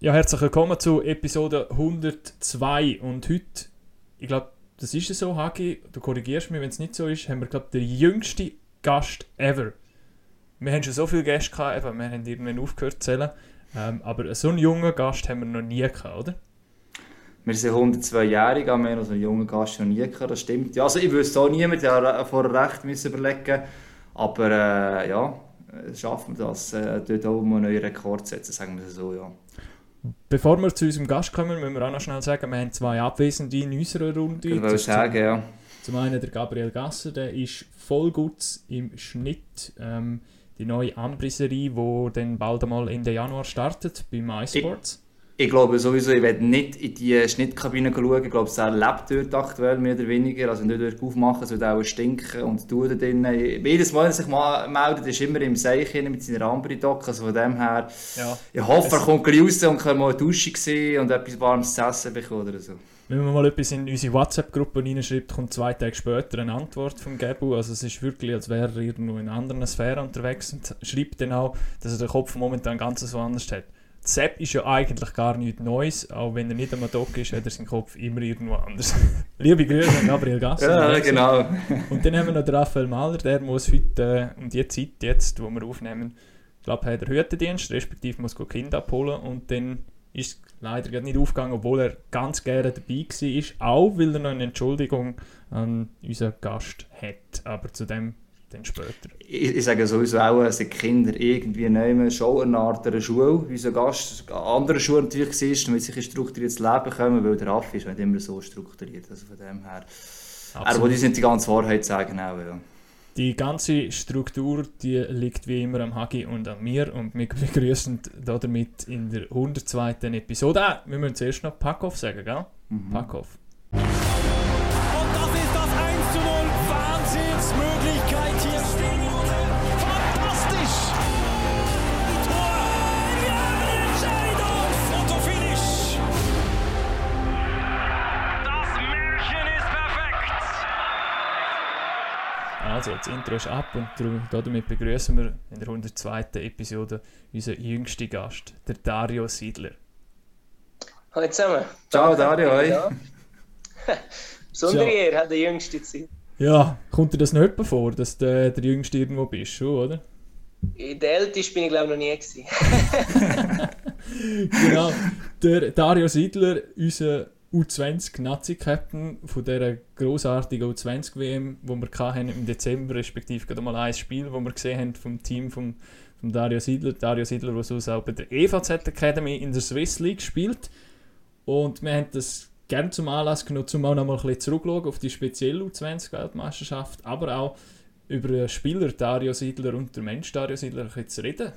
Ja, herzlich willkommen zu Episode 102 und heute, ich glaube, das ist so, Hagi, du korrigierst mich, wenn es nicht so ist, haben wir, glaube den jüngsten Gast ever. Wir haben schon so viele Gäste gehabt, eben, wir haben irgendwann aufgehört zu zählen, ähm, aber so einen jungen Gast haben wir noch nie gehabt, oder? Wir sind 102-jährig, aber wir haben so einen jungen Gast noch nie gehabt, das stimmt. Ja, also ich wüsste auch niemand, der vorher recht müssen überlegen aber äh, ja, schaffen wir das, äh, dort auch mal einen neuen Rekord setzen, sagen wir so, ja. Bevor wir zu unserem Gast kommen, müssen wir auch noch schnell sagen, wir haben zwei Abwesende in unserer Runde. Ich würde sagen, zum, ja. Zum einen der Gabriel Gasser, der ist voll gut im Schnitt. Ähm, die neue Ambri-Serie, die dann bald einmal Ende Januar startet bei MySports. Ich glaube sowieso, ich werde nicht in die Schnittkabine schauen. Ich glaube, er lebt dort aktuell mehr oder weniger. Also nicht dort aufmachen, es wird auch stinken und tun da drin. Jedes Mal, wenn er sich mal meldet, ist immer im Seich mit seiner Ambri-Doc. Also von dem her, ja. ich hoffe, er kommt gleich raus und kann mal eine Dusche sehen und etwas warmes zu essen bekommen oder so. Wenn man mal etwas in unsere WhatsApp-Gruppe reinschreibt, kommt zwei Tage später eine Antwort von Gebu. Also es ist wirklich, als wäre er irgendwo in einer anderen Sphäre unterwegs und schreibt dann auch, dass er den Kopf momentan ganz so anders hat. Sepp ist ja eigentlich gar nichts Neues, auch wenn er nicht am Dock ist, hat er seinen Kopf immer irgendwo anders. Liebe Grüße an Gabriel Gasser. ja, genau. Und dann haben wir noch den Raphael Mahler, der muss heute äh, um die Zeit, jetzt, wo wir aufnehmen, ich glaube, hat er Hüttendienst, respektive muss Kind abholen und dann ist es leider nicht aufgegangen, obwohl er ganz gerne dabei war, auch weil er noch eine Entschuldigung an unseren Gast hat. Aber zu dem dann später. Ich, ich sage sowieso auch, dass die Kinder irgendwie nehmen, schon eine Art einer Schule, unser Gast, eine andere Schule natürlich ist, damit sie ein strukturiertes Leben kommen, weil der Affe ist nicht immer so strukturiert. Also von dem her, Absolut. er will uns nicht die ganze Wahrheit sagen auch, ja. Die ganze Struktur die liegt wie immer am Hagi und an mir und wir begrüßen damit in der 102. Episode. Ah, wir müssen zuerst noch Packoff sagen, gell? Mhm. Packoff. Also, das Intro ist ab und damit begrüßen wir in der 102. Episode unseren jüngsten Gast, der Dario Siedler. Hallo zusammen. Ciao Dario, hi. Besondere Ehre, hat der Jüngste Zeit. Ja, kommt dir das nicht vor, dass du der Jüngste irgendwo bist, schon, oder? Der Älteste bin ich glaube noch nie gewesen. genau, der Dario Siedler, unser U20-Nazi-Captain von dieser grossartigen U20-WM, die wir hatten im Dezember, respektive gerade mal ein Spiel, das wir gesehen haben vom Team von vom Dario Siedler. Dario Siedler, der sonst auch bei der EVZ Academy in der Swiss League spielt. Und wir haben das gerne zum Anlass genommen, um auch noch mal ein bisschen zurückschauen auf die spezielle U20-Weltmeisterschaft, aber auch über den Spieler Dario Siedler und den Mensch Dario Siedler ein bisschen zu reden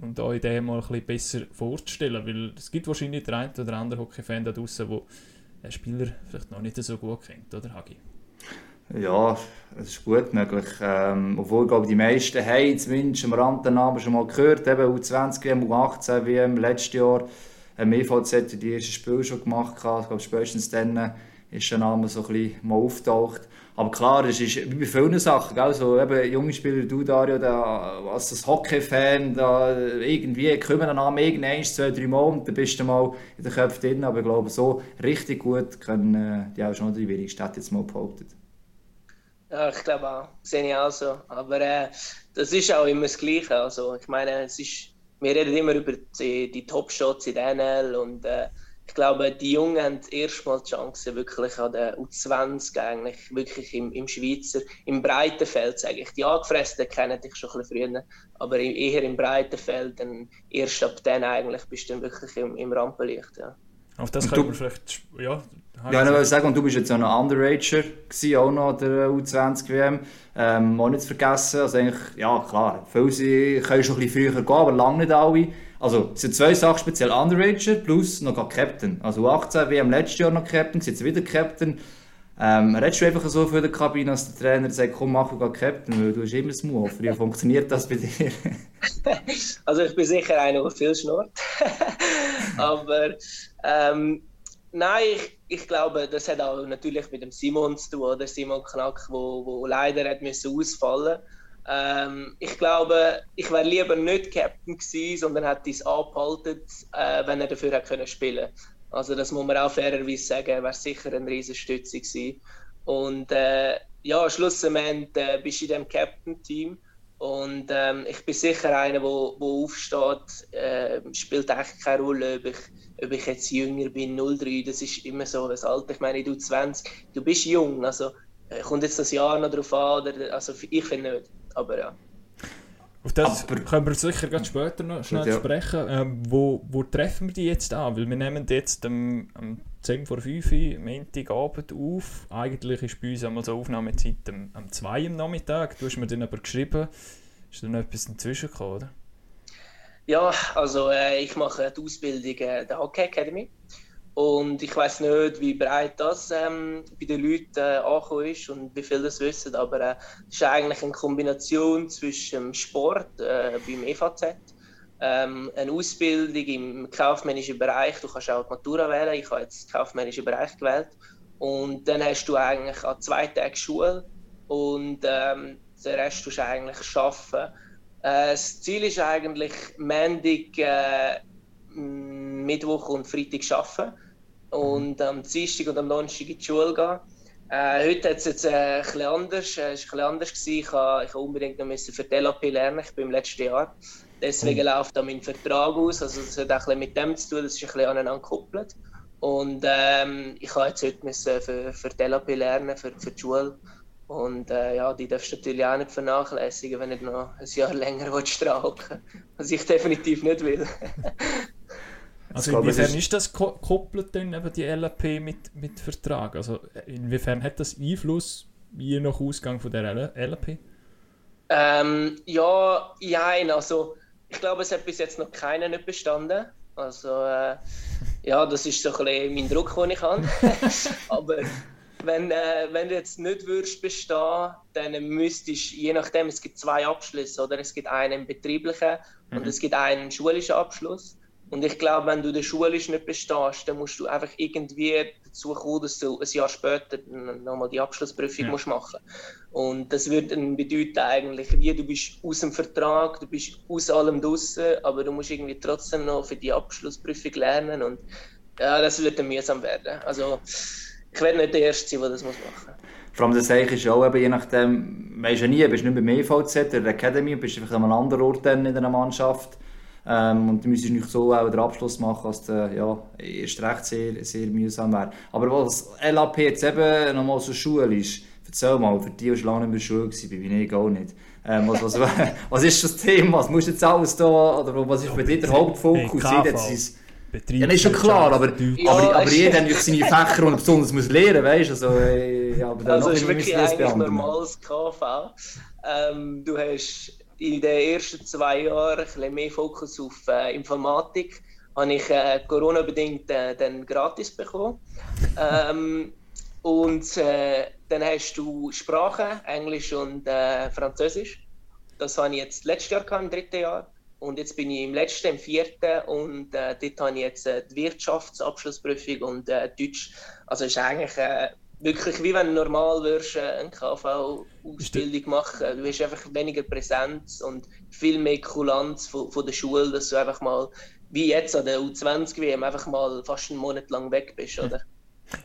und euch den mal ein bisschen besser vorzustellen, weil es gibt wahrscheinlich den einen oder anderen Hockey-Fan da draußen, der einen Spieler vielleicht noch nicht so gut kennt, oder Hagi? Ja, es ist gut möglich. Ähm, obwohl, glaube, die meisten haben zumindest am Rand den Namen schon mal gehört. Eben U20 WM, U18 WM, letztes Jahr haben EVZ die ersten Spiele schon gemacht. Ich glaube, spätestens dann ist der Name so ein bisschen mal auftaucht. Aber klar, es ist wie bei vielen Sachen, gell? So, eben, junge Spieler, du Dario, da, als das Hockey-Fan, da, irgendwie kommen dann an irgendein, zwei, drei Mal und dann bist du mal in den Köpfen drin. Aber ich glaube, so richtig gut können äh, die auch schon die wenigsten Städte jetzt mal behauptet. Ja, ich glaube auch. Sehe ich auch so. Aber äh, das ist auch immer das Gleiche. Also, ich meine, es ist, wir reden immer über die, die Top-Shots in der NL und äh, ich glaube, die Jungen haben erstmal die Chance, wirklich an der U20 eigentlich, wirklich im, im Schweizer, im breiten Feld, sage ich. Die Angefressenen kennen dich schon ein bisschen früher, aber eher im breiten Feld, dann erst ab dann eigentlich bist du dann wirklich im, im Rampenlicht, ja. Auf das können wir vielleicht, ja. Ja, ich wollte sagen, und du bist jetzt auch noch Underager gewesen, auch noch der U20 WM. Ähm, auch nicht zu vergessen, also eigentlich, ja klar, viele können schon ein bisschen früher gehen, aber lange nicht alle. Also es sind zwei Sachen speziell Underager plus noch Captain. Also 18 wie im letzten Jahr noch Captain, jetzt wieder Captain. Ähm, redest du einfach so für die Kabine, als der Trainer sagt, komm, mach du Captain, weil du hast immer das Move. Wie funktioniert das bei dir? also ich bin sicher einer, der viel schnurrt. Aber ähm, nein, ich, ich glaube, das hat auch natürlich mit dem Simon zu tun, oder Simon Knack, wo, wo leider hat müssen ausfallen Ähm, ich glaube, ich wäre lieber nicht Captain gewesen, sondern hätte es angehalten, äh, wenn er dafür hätte können spielen Also das muss man auch fairerweise sagen, wäre sicher eine riesige Stütze gewesen. Und äh, ja, schlussendlich äh, bist du in diesem Captain-Team und ähm, ich bin sicher einer, der wo, wo aufsteht, äh, spielt echt keine Rolle, ob ich, ob ich jetzt jünger bin, 03, das ist immer so das Alter. Ich meine, du 20, du bist jung, also äh, kommt jetzt das Jahr noch drauf an, oder, also ich finde nicht, aber ja. Auf das aber, können wir sicher ganz später noch schnell ja. sprechen. Ähm, wo, wo treffen wir die jetzt an? Weil wir nehmen jetzt am, am 10 vor 5 Uhr, Montagabend auf. Eigentlich ist bei uns einmal so Aufnahmezeit am, am 2 Uhr am Nachmittag. Du hast mir dann aber geschrieben, ist da noch etwas dazwischen gekommen, oder? Ja, also äh, ich mache die Ausbildung äh, der Hockey Academy. Und ich weiß nicht, wie breit das ähm, bei den Leuten äh, angekommen ist und wie viele das wissen, aber äh, es ist eigentlich eine Kombination zwischen Sport äh, beim EVZ, ähm, eine Ausbildung im kaufmännischen Bereich, du kannst auch die Matura wählen, ich habe jetzt den kaufmännischen Bereich gewählt. Und dann hast du eigentlich an zwei Tagen Schule und ähm, den Rest tust du eigentlich arbeiten. Äh, das Ziel ist eigentlich Montag, äh, Mittwoch und Freitag arbeiten und am Dienstag und am Donnerstag in die Schule gehen. Äh, heute hat es jetzt äh, ein bisschen anders. Äh, ein anders. Gewesen. Ich musste unbedingt noch für die LAP lernen. Ich bin im letzten Jahr. Deswegen mhm. läuft da mein Vertrag aus. Also das hat auch ein mit dem zu tun. Das ist ein bisschen aneinander gekoppelt. Und ähm, ich habe jetzt heute müssen für, für die LAP lernen, für, für die Schule. Und äh, ja, die darfst du natürlich auch nicht vernachlässigen, wenn du noch ein Jahr länger hocken Was ich definitiv nicht will. Also glaube, inwiefern ist, ist, das gekoppelt dann eben die LAP mit, mit Vertrag? Also inwiefern hat das Einfluss je nach Ausgang von der LAP? Ähm, ja, nein, also ich glaube, es hat bis jetzt noch keiner nicht bestanden. Also äh, ja, das ist so ein bisschen mein Druck, den ich habe. Aber wenn, äh, wenn du jetzt nicht würdest bestehen, dann müsstest du, je nachdem, es gibt zwei Abschlüsse, oder? Es gibt einen betrieblichen mhm. und es gibt einen schulischen Abschluss. Und ich glaube, wenn du der schulisch nicht bestehst, dann musst du einfach irgendwie dazu kommen, dass du ein Jahr später nochmal die Abschlussprüfung ja. musst machen Und das würde dann bedeuten eigentlich, wie du bist aus dem Vertrag, du bist aus allem draußen, aber du musst irgendwie trotzdem noch für die Abschlussprüfung lernen und ja, das wird dann mühsam werden. Also ich werde nicht der Erste sein, der das muss machen muss. Vor allem das Zeichen ist auch eben, je nachdem, weißt du nie, bist du nicht beim EVZ oder der Academy, bist du einfach an einem anderen Ort in einer Mannschaft ähm, und du müsstest nicht so auch den Abschluss machen, als der ja, erst recht sehr, sehr mühsam wäre. Aber was LAP jetzt eben nochmal so Schule ist, erzähl mal, für die, die schon lange nicht mehr Schule waren, bin ich auch nicht. Ähm, was, was, was ist das Thema? Was musst du jetzt alles da, oder was ist bei dir der Hauptfokus? Betrieb. Ja, ist schon klar, aber, ja, aber, aber jeder hat seine Fächer und besonders muss lernen, weißt du? Also, äh, ja, aber also, es ist wirklich eigentlich normales KV. Ähm, du hast in den ersten zwei Jahren ein bisschen mehr Fokus auf äh, Informatik. Habe ich äh, Corona-bedingt äh, dann gratis bekommen. ähm, und äh, dann hast du Sprachen, Englisch und äh, Französisch. Das habe ich jetzt letztes Jahr gehabt, im dritten Jahr. Und jetzt bin ich im letzten, im vierten und äh, dort habe ich jetzt äh, die Wirtschaftsabschlussprüfung und Deutsch. Also ist eigentlich wirklich wie wenn du normal würdest, äh, eine KV-Ausbildung machen. Du hast einfach weniger Präsenz und viel mehr Kulanz von, von der Schule, dass du einfach mal, wie jetzt an der U20-WM, einfach mal fast einen Monat lang weg bist, oder?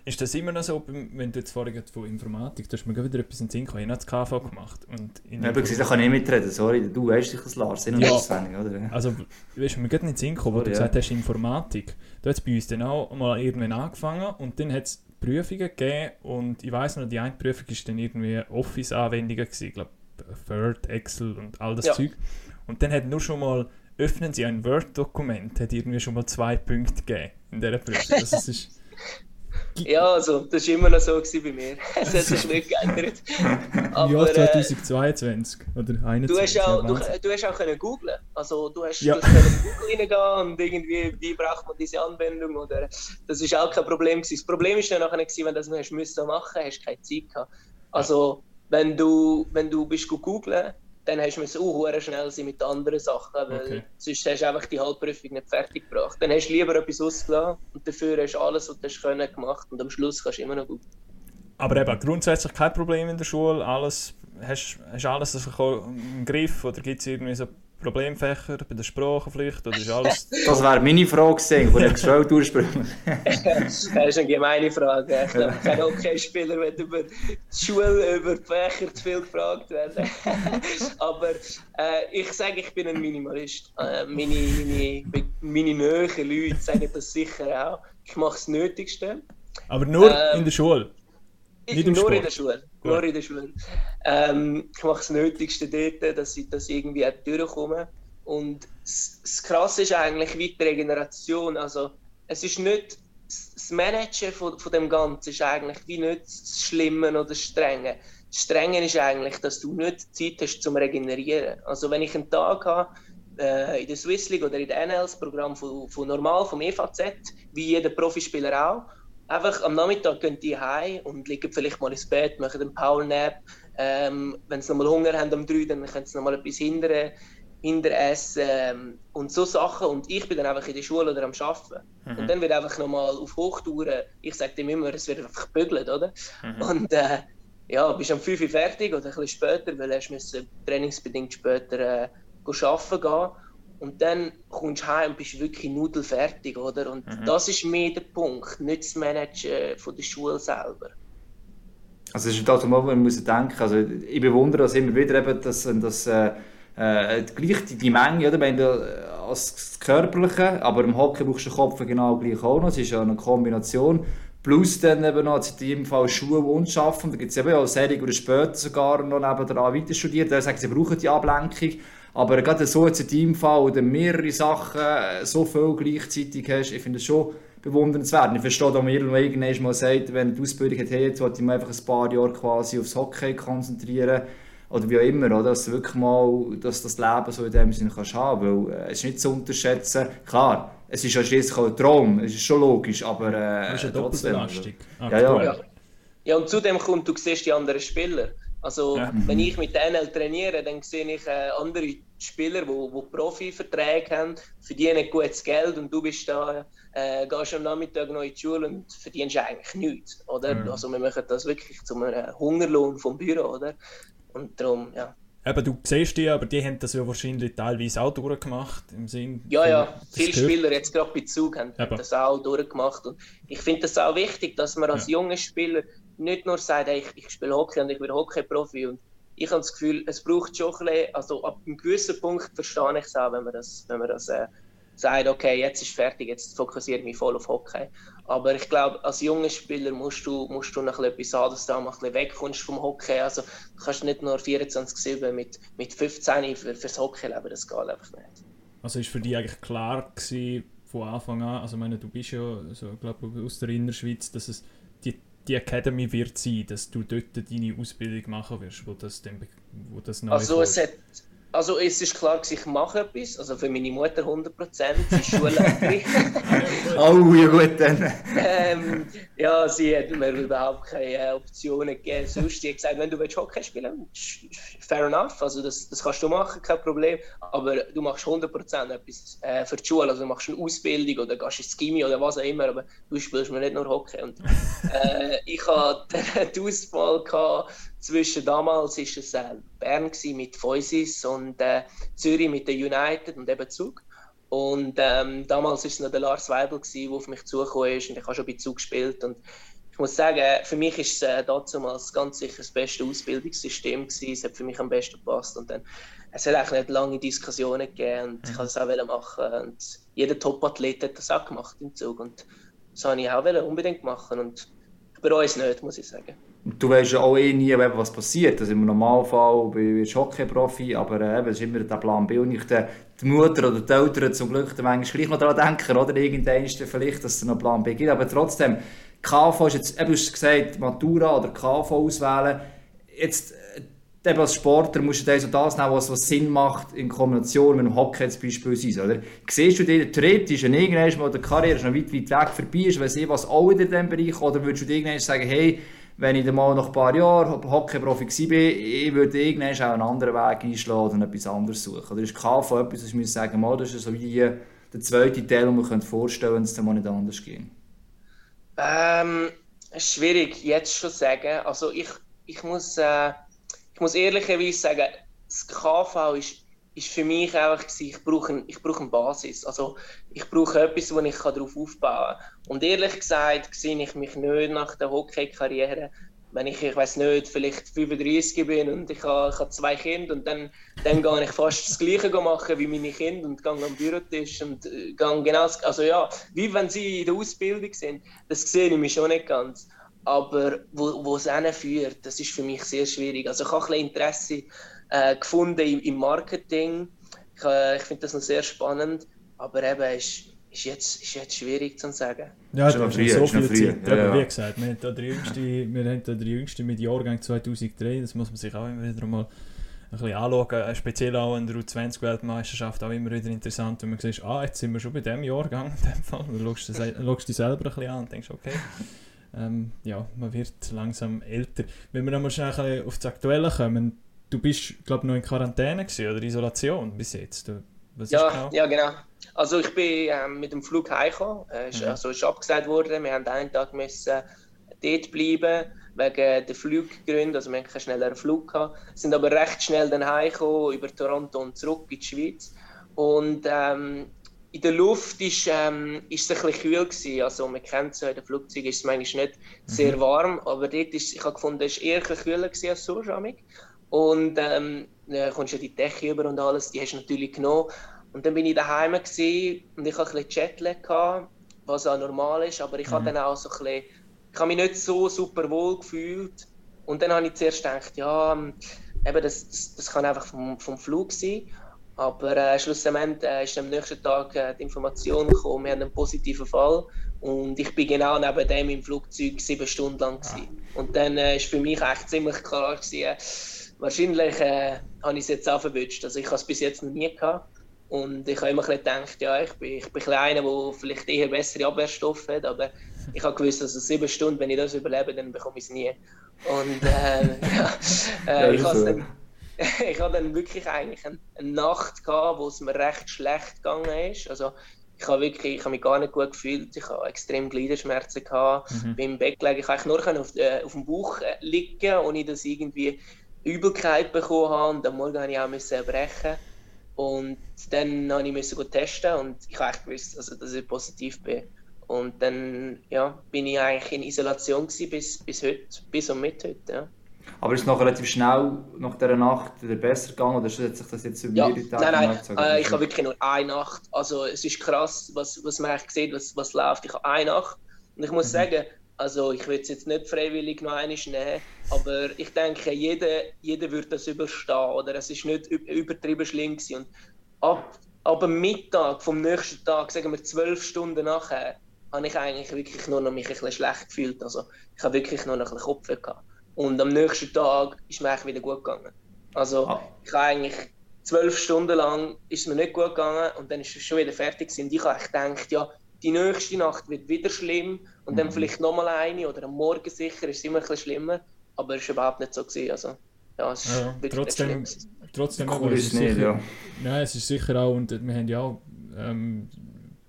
Ist das immer noch so, wenn du jetzt vorhin von Informatik, du hast mir wieder etwas in den Sinn gekommen, ich habe das KV gemacht. Und in ja, aber da kann ich nicht mitreden, sorry, du weißt dich das Lars, ja, auswendig, oder? Also, weißt du, mir geht nicht in den Sinn gekommen, wo du gesagt hast, Informatik. Du hast bei uns dann auch mal irgendwann angefangen und dann hat es Prüfungen gegeben und ich weiß noch, die eine Prüfung war dann irgendwie Office-Anwendungen, ich glaube Word, Excel und all das ja. Zeug. Und dann hat nur schon mal, öffnen Sie ein Word-Dokument, hat irgendwie schon mal zwei Punkte gegeben in dieser Prüfung. Also es ist, ja, also, das war immer noch so bei mir. Es hat sich nicht geändert. Aber, ja, 2022 äh, oder 2021. Du hast auch, du, du hast auch können googlen. Also, du hast, ja. du hast Google reingehen und irgendwie, wie braucht man diese Anwendung? Oder, das war auch kein Problem. Gewesen. Das Problem war dann nachher, gewesen, wenn du das noch hast müssen machen, hast du keine Zeit gehabt. Also, wenn du, wenn du bist googeln dann hast du auch schnell sein mit anderen Sachen, weil okay. sonst hast du einfach die Halbprüfung nicht fertig gebracht. Dann hast du lieber etwas ausgelassen und dafür hast du alles, was du hast können, gemacht und am Schluss kannst du immer noch gut. Aber eben, grundsätzlich kein Problem in der Schule, alles hast du alles im Griff oder gibt es irgendwie so Problemfächer bei der Sprache vielleicht? Oder ist alles das wäre meine Frage gewesen, die ich gestellt ursprünglich. das ist eine gemeine Frage. Ich glaube, kein Hockeyspieler wird über die Schule, über die Fächer zu viel gefragt werden. Aber äh, ich sage, ich bin ein Minimalist. Äh, meine, meine, meine nahen Leute sagen das sicher auch. Ich mache das Nötigste. Aber nur ähm, in der Schule? Nicht im nur Sport. in der Schule. Nur in der Schule. Ähm, ich mache das Nötigste dort, dass ich, dass ich irgendwie auch durchkomme. Und das, das Krasse ist eigentlich wie die Regeneration. Also, es ist nicht das Managen von, von dem Ganzen ist eigentlich wie nicht das Schlimme oder das Strenge. Das Strenge ist eigentlich, dass du nicht Zeit hast zum Regenerieren. Also wenn ich einen Tag habe, äh, in der Swiss League oder in der NL, das Programm von, von Normal, vom EVZ, wie jeder Profispieler auch, einfach am Nachmittag gehen die heim und liegen vielleicht mal ins Bett, machen einen Powernap. Ähm, wenn sie nochmal Hunger haben am 3, dann können sie nochmal etwas hinter, hinter essen ähm, und so Sachen. Und ich bin dann einfach in der Schule oder am Arbeiten. Mhm. Und dann wird einfach nochmal auf Hochtouren, ich sage dem immer, es wird einfach gebügelt, oder? Mhm. Und äh, ja, bist am 5 Uhr fertig oder ein bisschen später, weil du trainingsbedingt später äh, arbeiten gehen. Und dann kommst du heim und bist wirklich nudelfertig, oder? Und mhm. das ist mehr der Punkt, nicht das Managen von der Schule selber. Also es ist das, wo man muss denken also ich bewundere das immer wieder, eben, dass, dass äh, äh, gleich die, die Menge, oder? Wenn du, äh, als Körperliche, aber im Hockey brauchst du den Kopf genau gleich auch noch, es ist ja eine Kombination. Plus dann eben noch in dem Fall Schule und Schaffen. Da gibt es eben auch Serien, die später sogar noch nebenan weiter studieren. Da sagen sie brauchen die Ablenkung. Aber gerade so jetzt in deinem Fall, wo du mehrere Sachen äh, so viel gleichzeitig hast, ich finde es schon bewundernswert. Ich verstehe, dass man irgendwann mal sagt, wenn die Ausbildung hat, hey, jetzt wollte ich mich einfach ein paar Jahre quasi aufs Hockey konzentrieren oder wie auch immer, oder? dass du wirklich mal dass das Leben so in dem Sinne kannst haben, weil äh, es ist nicht zu unterschätzen. Klar, es ist ja schließlich auch ein Traum, es ist schon logisch, aber äh, das ist eine trotzdem. Ja, ja. ja, ja. und zudem kommt, du siehst die anderen Spieler. Also ja. wenn ich mit NL trainiere, dann sehe ich äh, andere Spieler, die wo, wo Profiverträge haben, verdienen gutes Geld und du bist da, äh, gehst am Nachmittag noch in die Schule und verdienst eigentlich nichts, oder? Mhm. Also wir machen das wirklich zu einem Hungerlohn vom Büro, oder? Und darum, ja. Eben, du siehst die, aber die haben das ja wahrscheinlich teilweise auch durchgemacht. Im Sinn ja, ja, viele Spieler, jetzt gerade bei Zug, haben Eben. das auch durchgemacht. Und ich finde das auch wichtig, dass man als ja. junger Spieler nicht nur sagt, hey, ich, ich spiele Hockey und ich bin Hockey-Profi. Ich habe das Gefühl, es braucht schon ein bisschen, also ab einem gewissen Punkt verstehe ich es auch, wenn man das, wenn man das äh, sagt, okay, jetzt ist fertig, jetzt fokussiere ich mich voll auf Hockey. Aber ich glaube, als junger Spieler musst du, musst du noch etwas haben, dass du auch mal ein bisschen wegkommst vom Hockey. Also du kannst nicht nur 24-7 mit, mit 15 für, fürs Hockey leben, das geht einfach nicht. Also ist für dich eigentlich klar gewesen, von Anfang an, also ich meine, du bist ja so, glaube aus der Innerschweiz, dass es die, Academy wird sein, dass du dort deine Ausbildung machen wirst, wo das, dann, wo das neu Also es hat, also es ist klar, ich mache etwas, also für meine Mutter 100%, sie ist Schulleiterin. oh, ja gut dann. ähm, ja, sie hat mir überhaupt keine äh, Optionen gegeben. Sonst, sie hat gesagt, wenn du willst Hockey spielen fair enough, also das, das kannst du machen, kein Problem, aber du machst 100% etwas äh, für die Schule, also du machst eine Ausbildung oder gehst ins Gimmi oder was auch immer, aber du spielst mir nicht nur Hockey. Und, äh, ich hatte die Auswahl gehabt, zwischen damals war es äh, Bern mit Feusis und äh, Zürich mit der United und eben Zug. Und ähm, damals war es noch der Lars Weibel, der auf mich zugekommen ist und ich habe schon bei Zug gespielt. Und ich muss sagen, für mich war es äh, damals ganz sicher das beste Ausbildungssystem gewesen. Es hat für mich am besten gepasst. Und dann, es hat eigentlich nicht lange Diskussionen gegeben und ich wollte es auch machen. Und jeder Top-Athlet hat das auch gemacht im Zug. Und das wollte ich auch unbedingt machen. Und ich bereue es nicht, muss ich sagen. Du weißt ja auch eh nie, was passiert. Also Im Normalfall bist du Hockey-Profi, aber äh, es ist immer der Plan B. Und nicht die Mutter oder die Eltern zum Glück manchmal gleich noch daran denken, oder irgendwann vielleicht, dass es noch Plan B gibt. Aber trotzdem, KV ist jetzt, eben, du hast gesagt, Matura oder KV auswählen. Jetzt, äh, eben als Sportler musst du so das nehmen, was, was Sinn macht in Kombination mit dem Hockey zum Beispiel. Oder? Siehst du dir theoretisch, wenn irgendwann mal der Karriere schon weit, weit weg vorbei ist, weiss ich was auch in diesem Bereich, oder würdest du dir irgendwann sagen, hey, wenn ich dann mal nach ein paar Jahren Hockey-Profi war, ich würde irgendwann auch einen anderen Weg einschlagen und etwas anderes suchen. Oder ist KV etwas, was ich sagen muss, das ist so wie der zweite Teil, den man vorstellen könnte, wenn es dann mal nicht anders geht? Ähm, schwierig jetzt schon sagen. Also ich, ich muss, äh, ich muss ehrlicherweise sagen, das KV ist, ist für mich einfach ich brauche, ich brauche eine Basis. Also ich brauche etwas, wo ich darauf aufbauen kann. Und ehrlich gesagt sehe ich mich nicht nach der Hockey-Karriere wenn ich, ich weiß nicht, vielleicht 35 bin und ich habe, ich habe zwei Kinder und dann, dann gehe ich fast das Gleiche machen wie meine Kinder und gehe am Bürotisch und äh, gehe genau, also ja, wie wenn sie in der Ausbildung sind, das sehe ich mich schon nicht ganz. Aber wo, wo es führt, das ist für mich sehr schwierig. Also ich habe ein bisschen Interesse äh, gefunden im, im Marketing. Ich, äh, ich finde das noch sehr spannend, aber eben ist ist jetzt, ist jetzt schwierig zu sagen. Ja, du hast so viel Zeit. Ja, ja. Wie gesagt, wir haben da die jüngste, wir haben da die jüngste mit Jahrgang 2003, das muss man sich auch immer wieder mal ein bisschen anschauen. Äh, speziell auch in der U20-Weltmeisterschaft auch immer wieder interessant, wenn man sieht, ah, jetzt sind wir schon bei diesem Jahrgang, in dem Fall. Dann schaust du, schaust dich selber ein bisschen an und denkst, okay, ähm, ja, man wird langsam älter. Wenn wir nochmal schnell ein auf das Aktuelle kommen, du bist, glaube ich, noch in Quarantäne gewesen, oder Isolation bis jetzt. Was ja, genau? ja, genau. Also ich bin ähm, mit dem Flug heimgekommen. Äh, ist, mhm. Also ist abgesagt worden. Wir haben einen Tag müssen dort bleiben wegen der Fluggründe. Also wir hatten keinen schnelleren Flug gehabt. Sind aber recht schnell dann heimgekommen über Toronto und zurück in die Schweiz. Und ähm, in der Luft ist, ähm, ist es ein bisschen kühl gewesen. Also man kennt es ja, in den Flugzeugen ist es manchmal nicht mhm. sehr warm, aber dort ist, ich habe gefunden, es war eher ein kühler als so Und ähm, dann kommst du ja die Decke über und alles, die hast du natürlich genommen. Und dann bin ich daheim und ich hatte ein bisschen Jetlag, was auch normal ist, aber ich mhm. habe dann auch so ein bisschen, ich habe mich nicht so super wohl gefühlt. Und dann habe ich zuerst gedacht, ja, ähm, eben das, das, das kann einfach vom, vom Flug sein. Aber äh, schlussendlich äh, ist am nächsten Tag äh, die Information gekommen, wir haben einen positiven Fall. Und ich bin genau neben dem im Flugzeug sieben Stunden lang. Gewesen. Ah. Und dann äh, ist für mich echt ziemlich klar, gewesen, äh, wahrscheinlich äh, habe ich es jetzt auch verwünscht. Also ich habe es bis jetzt noch nie gehabt. Und ich habe immer gedacht, ja, ich bin, ich bin einer, der vielleicht eher bessere Abwehrstoffe hat, aber ich habe gewusst, dass also sieben Stunden, wenn ich das überlebe, dann bekomme ich es nie. Und äh, ja, äh, ich habe dann, ich habe dann wirklich eigentlich eine, eine Nacht gehabt, wo es mir recht schlecht gegangen ist. Also ich habe wirklich, ich habe mich gar nicht gut gefühlt. Ich habe extrem Gliederschmerzen gehabt. Mhm. Beim Bett lag ich eigentlich nur auf, äh, auf dem Bauch äh, liegen, ohne dass irgendwie Übelkeit bekommen habe. Und am Morgen musste ich auch müssen erbrechen. Und dann musste ich müssen testen und ich habe gewusst, also, dass ich positiv bin. Und dann ja, bin ich eigentlich in Isolation bis, bis heute, bis und mit heute. Ja. Aber ist es noch relativ schnell nach dieser Nacht wieder besser gegangen oder hat sich das jetzt über ja, mehrere Tage Nein, nein, äh, ich habe wirklich nur eine Nacht. Also es ist krass, was, was man eigentlich sieht, was, was läuft. Ich habe eine Nacht und ich muss mhm. sagen, also ich will es jetzt nicht freiwillig noch einmal nehmen, aber ich denke, jeder, jeder würde das überstehen oder es ist nicht übertrieben schlimm gewesen. Und ab, ab dem Mittag vom nächsten Tag, sagen wir zwölf Stunden nachher, habe ich eigentlich wirklich nur noch mich ein bisschen schlecht gefühlt. Also ich habe wirklich nur noch ein bisschen Kopf gehabt. Und am nächsten Tag ist mir eigentlich wieder gut gegangen. Also ah. ich habe eigentlich zwölf Stunden lang ist es mir nicht gut gegangen und dann ist es schon wieder fertig gewesen. Und ich habe gedacht, ja, die nächste Nacht wird wieder schlimm und mhm. dann vielleicht nochmal eine oder am Morgen sicher ist es immer ein bisschen schlimmer, aber es war überhaupt nicht so. Gewesen. Also, ja, es ja, trotzdem, trotzdem cool ist es nicht, sicher, ja. Nein, es ist sicher auch, und wir haben ja auch ähm,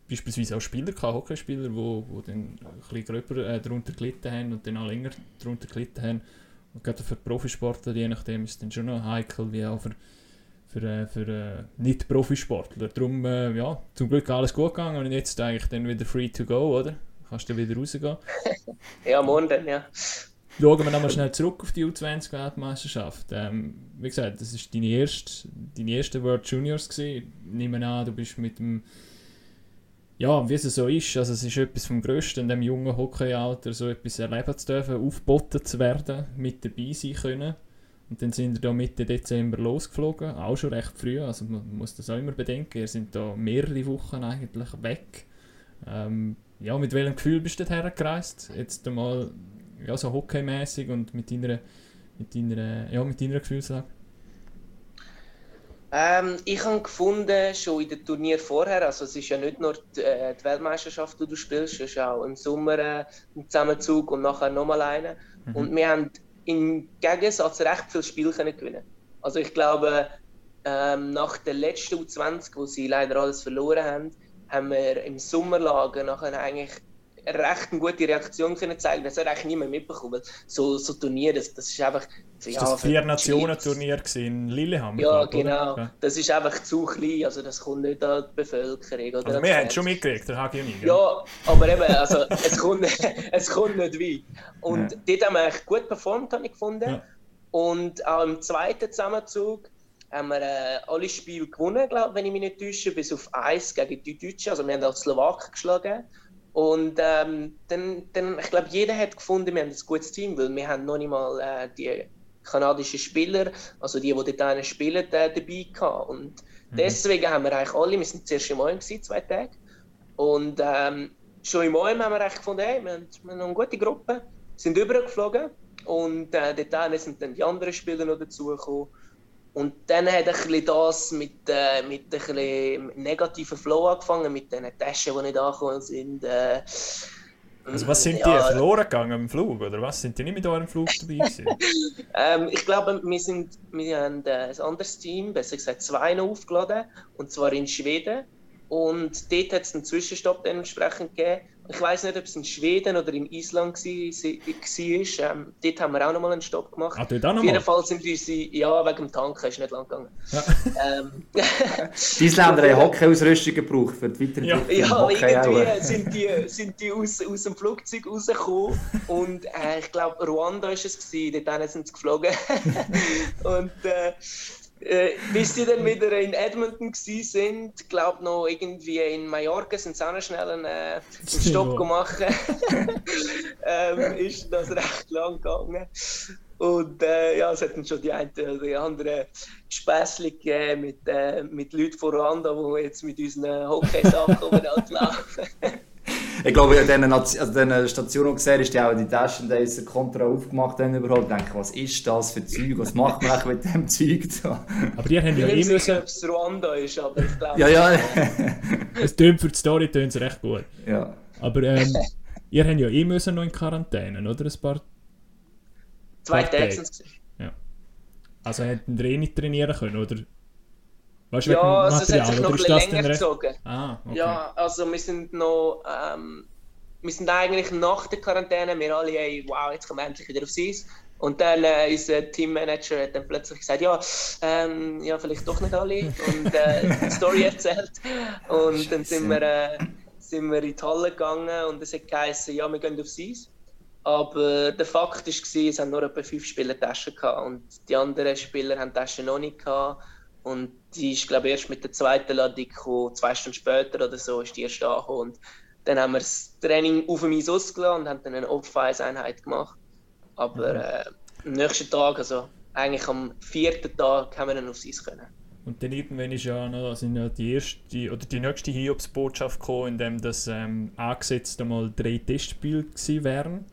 beispielsweise auch Spieler gehabt, Hockeyspieler, die wo, wo dann ein bisschen gröber äh, darunter gelitten haben und dann auch länger darunter gelitten haben. Und gerade für Profisportler, je nachdem, ist es dann schon noch heikel, wie auch für für, äh, für äh, Nicht-Profisportler. Darum, äh, ja, zum Glück alles gut gegangen und jetzt eigentlich dann wieder free to go, oder? Kannst du wieder rausgehen? ja, morgen dann, ja. Schauen wir nochmal schnell zurück auf die U20-Weltmeisterschaft. Ähm, wie gesagt, das war deine erste, deine erste World Juniors. Gewesen. Ich nehme an, du bist mit dem ja, wie es so ist, also es ist etwas vom Größten in diesem jungen Hockeyalter, so etwas erleben zu dürfen, aufgeboten zu werden, mit dabei sein können. Und dann sind wir da Mitte Dezember losgeflogen, auch schon recht früh, also man muss das auch immer bedenken, wir sind da mehrere Wochen eigentlich weg. Ähm, ja, mit welchem Gefühl bist du hergereist? Jetzt einmal ja, so hockeymäßig und mit deiner, mit deiner, ja, mit deiner Gefühlslage? Ähm, ich habe gefunden, schon in dem Turnier vorher, also es ist ja nicht nur die, äh, die Weltmeisterschaft, die du spielst, es ist auch im Sommer äh, ein Zusammenzug und nachher nochmal eine. Mhm. Und wir haben im Gegensatz recht viele Spiele können gewinnen. Also ich glaube, ähm, nach der letzten U20, wo sie leider alles verloren haben, haben wir im Sommerlager nachher eigentlich recht eine gute Reaktion können zeigen. Das hat eigentlich niemand mitbekommen. So, so Turnier, das, das ist einfach. Ja, das Vier-Nationen-Turnier in Lillehammer? Ja, genau. Ja. Das ist einfach zu klein, also das kommt nicht an die Bevölkerung. Oder also wir haben es schon mitgekriegt, der Hagi nicht. Ja, aber eben, also, es, kommt, es kommt nicht weit. Und ja. dort haben wir echt gut performt, habe ich gefunden. Ja. Und auch im zweiten Zusammenzug haben wir äh, alle Spiele gewonnen, glaube wenn ich mich nicht täusche, bis auf eins gegen die Deutschen. Also wir haben auch die Slowaken geschlagen. Und ähm, dann, dann, ich glaube, jeder hat gefunden, wir haben ein gutes Team, weil wir haben noch nicht mal äh, die kanadischen Spieler, also die, die dort spielen, äh, dabei gehabt. Und mhm. deswegen haben wir eigentlich alle, wir sind zuerst im Moim gewesen, zwei Tage. Und ähm, schon im Moim haben wir eigentlich gefunden, hey, wir haben, wir haben eine gute Gruppe, sind übergeflogen. Und äh, dort sind dann die anderen Spieler noch dazugekommen. Und dann hat ein das mit, äh, mit ein bisschen negativen Flow angefangen, mit den Taschen, die nicht angekommen sind. Äh, also was sind ja, die verloren gegangen im Flug, oder was? Sind die nicht mit eurem Flug dabei ähm, ich glaube, wir, sind, wir haben äh, ein anderes Team, besser gesagt zwei noch aufgeladen, und zwar in Schweden. Und dort hat es einen Zwischenstopp dementsprechend gegeben. Ich weiß nicht, ob es in Schweden oder in Island war. Ähm, dort haben wir auch noch mal einen Stopp gemacht. Ah, dort auch noch Auf jeden Fall sind unsere, ja, wegen dem Tanken ist nicht lang gegangen. Ja. Ähm, die Isländer haben Hockey-Ausrüstung gebraucht für die Weiterentwicklung. Ja, ja irgendwie sind die, sind die aus, aus dem Flugzeug rausgekommen und äh, ich glaube, Ruanda war es, gewesen, dort sind sie geflogen. und äh, äh, bis die dann wieder in Edmonton sind, ich glaube noch irgendwie in Mallorca sind sie auch noch schnell einen, äh, einen Stopp gemacht. ähm, ist das recht lang gegangen. Und äh, ja, es hat dann schon die eine oder die andere Späßchen gegeben mit, äh, mit Leuten von Rwanda, die jetzt mit unseren Hockey-Sachen laufen. ich glaube, an diesen, also diesen Stationen gesehen ist die auch die Taschen diese Kontra aufgemacht haben überhaupt. Ich denke, was ist das für Zeug? Was macht man mit dem Zeug da? Aber die haben ja eh müssen... ob es Rwanda ist, aber ich glaube... Ja, ja. es tönt für die Story tönt recht gut. Ja. Aber ähm, ihr habt ja eh müssen noch in Quarantäne, oder? Ein paar... Zwei Tage sind es. Ja. Also hätten ihr eh nicht trainieren können, oder? Weißt, ja, also es hat sich noch ein bisschen länger gezogen. Ah, okay. Ja, also wir sind noch, ähm, wir sind eigentlich nach der Quarantäne, wir alle, hey, wow, jetzt kommen wir endlich wieder aufs Eis. Und dann äh, unser Teammanager hat dann plötzlich gesagt, ja, ähm, ja, vielleicht doch nicht alle und äh, die Story erzählt. Und dann sind wir, äh, sind wir in die Halle gegangen und es hat geheißen, ja, wir gehen aufs Eis. Aber der Fakt war, es haben nur etwa fünf Spieler Taschen gehabt und die anderen Spieler haben Taschen noch nicht gehabt. Und die ist, glaube ich, erst mit der zweiten Ladung gekommen, zwei Stunden später oder so ist die erst angekommen. Und dann haben wir das Training auf dem Eis ausgelassen und haben dann eine Off-Ice-Einheit gemacht. Aber mhm. äh, am nächsten Tag, also eigentlich am vierten Tag, haben wir dann aufs Eis können. Und dann irgendwann ist ja noch, sind ja die erste oder die nächste Hiobs-Botschaft gekommen, in dem das ähm, angesetzt einmal drei Testspiele gewesen wären.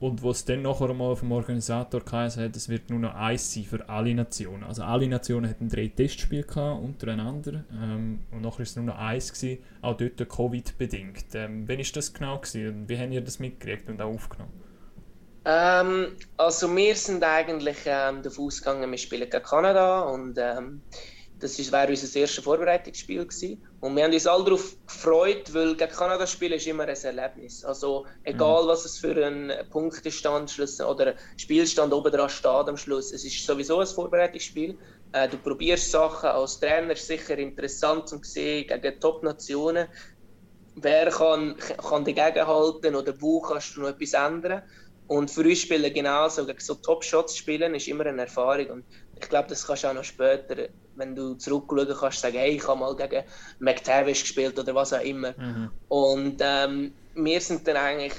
Und was dann nachher einmal vom Organisator geheißen hat, es wird nur noch eins sein für alle Nationen. Also alle Nationen hatten drei Testspiele untereinander ähm, und nachher war es nur noch eins, gewesen, auch dort Covid-bedingt. Ähm, wann war das genau? Gewesen? Wie habt ihr das mitgekriegt und auch aufgenommen? Ähm, also wir sind eigentlich ähm, davon ausgegangen, wir spielen gegen Kanada und ähm, das wäre unser erstes Vorbereitungsspiel gewesen. Und wir haben uns alle darauf gefreut, weil gegen Kanada spielen ist immer ein Erlebnis. Also egal, mhm. was es für ein Punktestand oder Spielstand oben dran steht am Schluss, es ist sowieso ein Vorbereitungsspiel. Äh, du probierst Sachen als Trainer, ist sicher interessant zu sehen gegen Top-Nationen. Wer kann, kann dagegen halten oder wo kannst du noch etwas ändern? Und für uns spielen genauso, gegen so Top-Shots spielen ist immer eine Erfahrung. Und ich glaube, das kannst du auch noch später wenn du zurückschauen kannst, sagen, hey, ich habe mal gegen McTavish gespielt oder was auch immer. Mhm. Und ähm, wir sind dann eigentlich